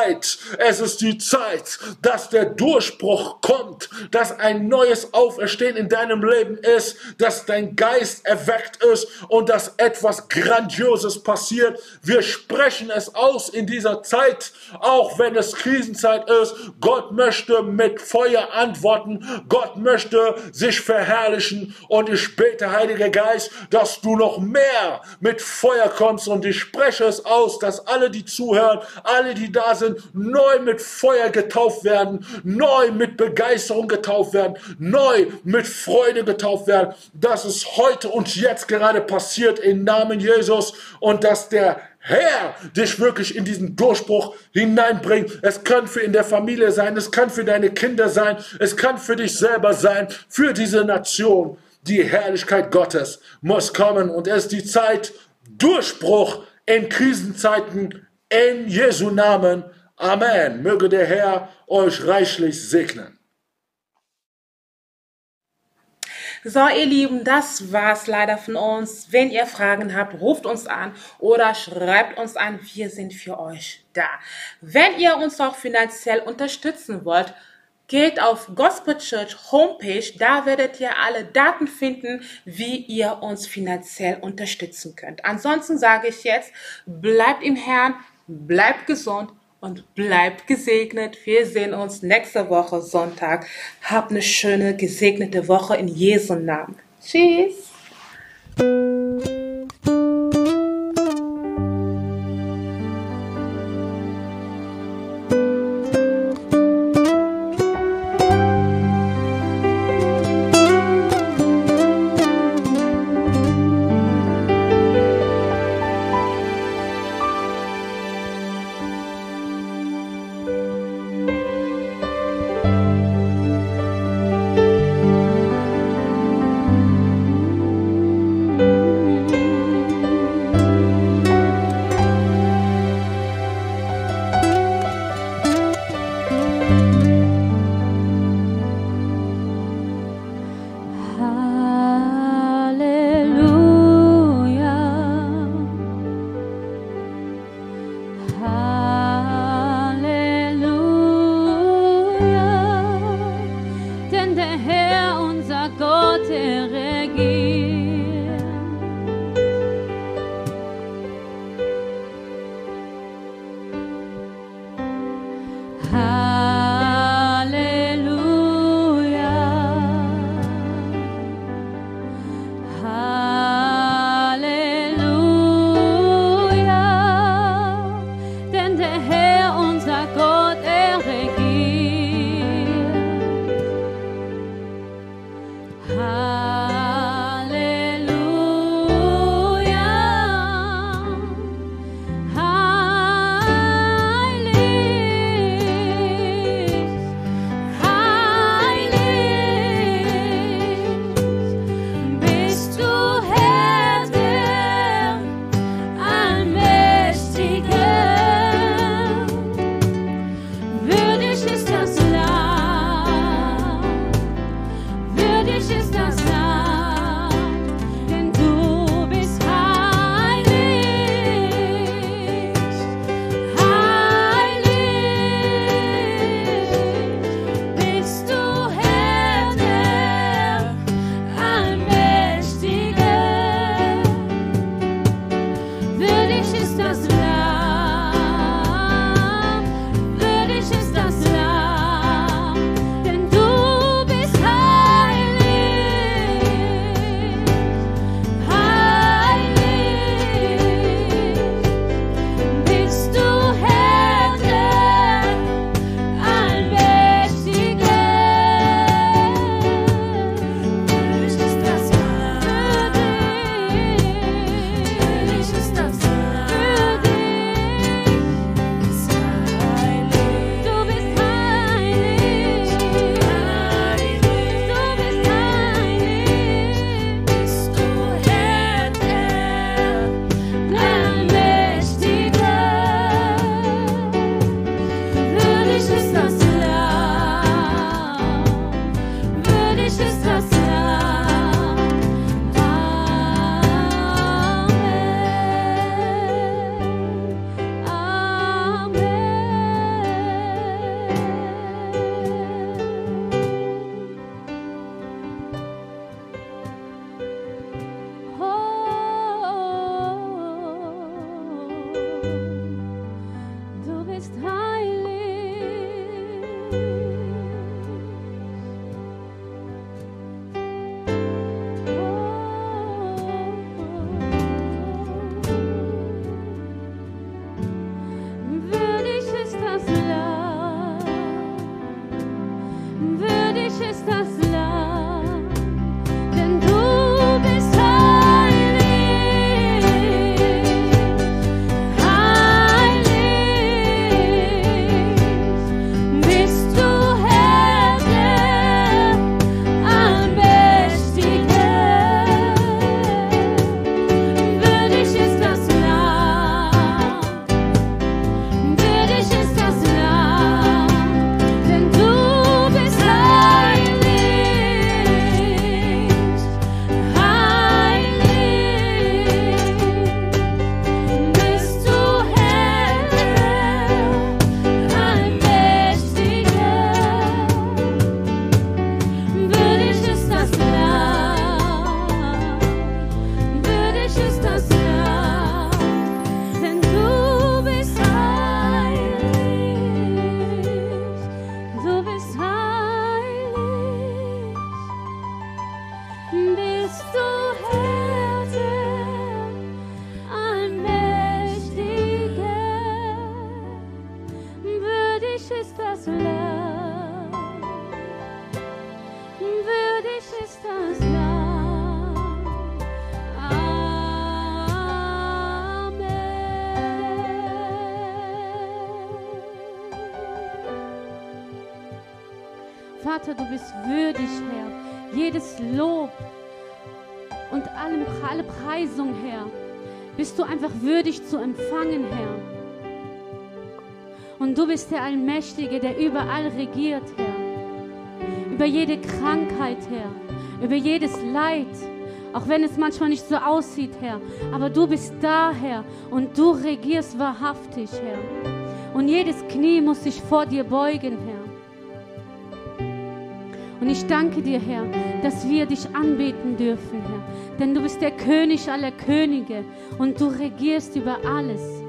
es ist die Zeit, dass der Durchbruch kommt, dass ein neues Auferstehen in deinem Leben ist, dass dein Geist erweckt ist und dass etwas Grandioses passiert. Wir sprechen es aus in dieser Zeit, auch wenn es Krisenzeit ist. Gott möchte mit Feuer antworten. Gott möchte sich verherrlichen. Und ich bete, Heiliger Geist, dass du noch mehr mit Feuer kommst. Und ich spreche es aus, dass alle, die zuhören, alle, die da sind, neu mit Feuer getauft werden, neu mit Begeisterung getauft werden, neu mit Freude getauft werden. Dass es heute und jetzt gerade passiert im Namen Jesus und dass der Herr dich wirklich in diesen Durchbruch hineinbringt. Es kann für in der Familie sein, es kann für deine Kinder sein, es kann für dich selber sein, für diese Nation. Die Herrlichkeit Gottes muss kommen und es ist die Zeit Durchbruch in Krisenzeiten in Jesu Namen. Amen. Möge der Herr euch reichlich segnen. So, ihr Lieben, das war's leider von uns. Wenn ihr Fragen habt, ruft uns an oder schreibt uns an. Wir sind für euch da. Wenn ihr uns auch finanziell unterstützen wollt, geht auf Gospel Church Homepage. Da werdet ihr alle Daten finden, wie ihr uns finanziell unterstützen könnt. Ansonsten sage ich jetzt, bleibt im Herrn, bleibt gesund und bleibt gesegnet. Wir sehen uns nächste Woche Sonntag. Habt eine schöne, gesegnete Woche in Jesu Namen. Tschüss. Würdig ist das Lamm, würdig ist das Lamm. Vater, du bist würdig, Herr. Jedes Lob und alle Preisung, Herr, bist du einfach würdig zu empfangen, Herr. Und du bist der Allmächtige, der überall regiert, Herr. Über jede Krankheit, Herr. Über jedes Leid. Auch wenn es manchmal nicht so aussieht, Herr. Aber du bist da, Herr. Und du regierst wahrhaftig, Herr. Und jedes Knie muss sich vor dir beugen, Herr. Und ich danke dir, Herr, dass wir dich anbeten dürfen, Herr. Denn du bist der König aller Könige und du regierst über alles.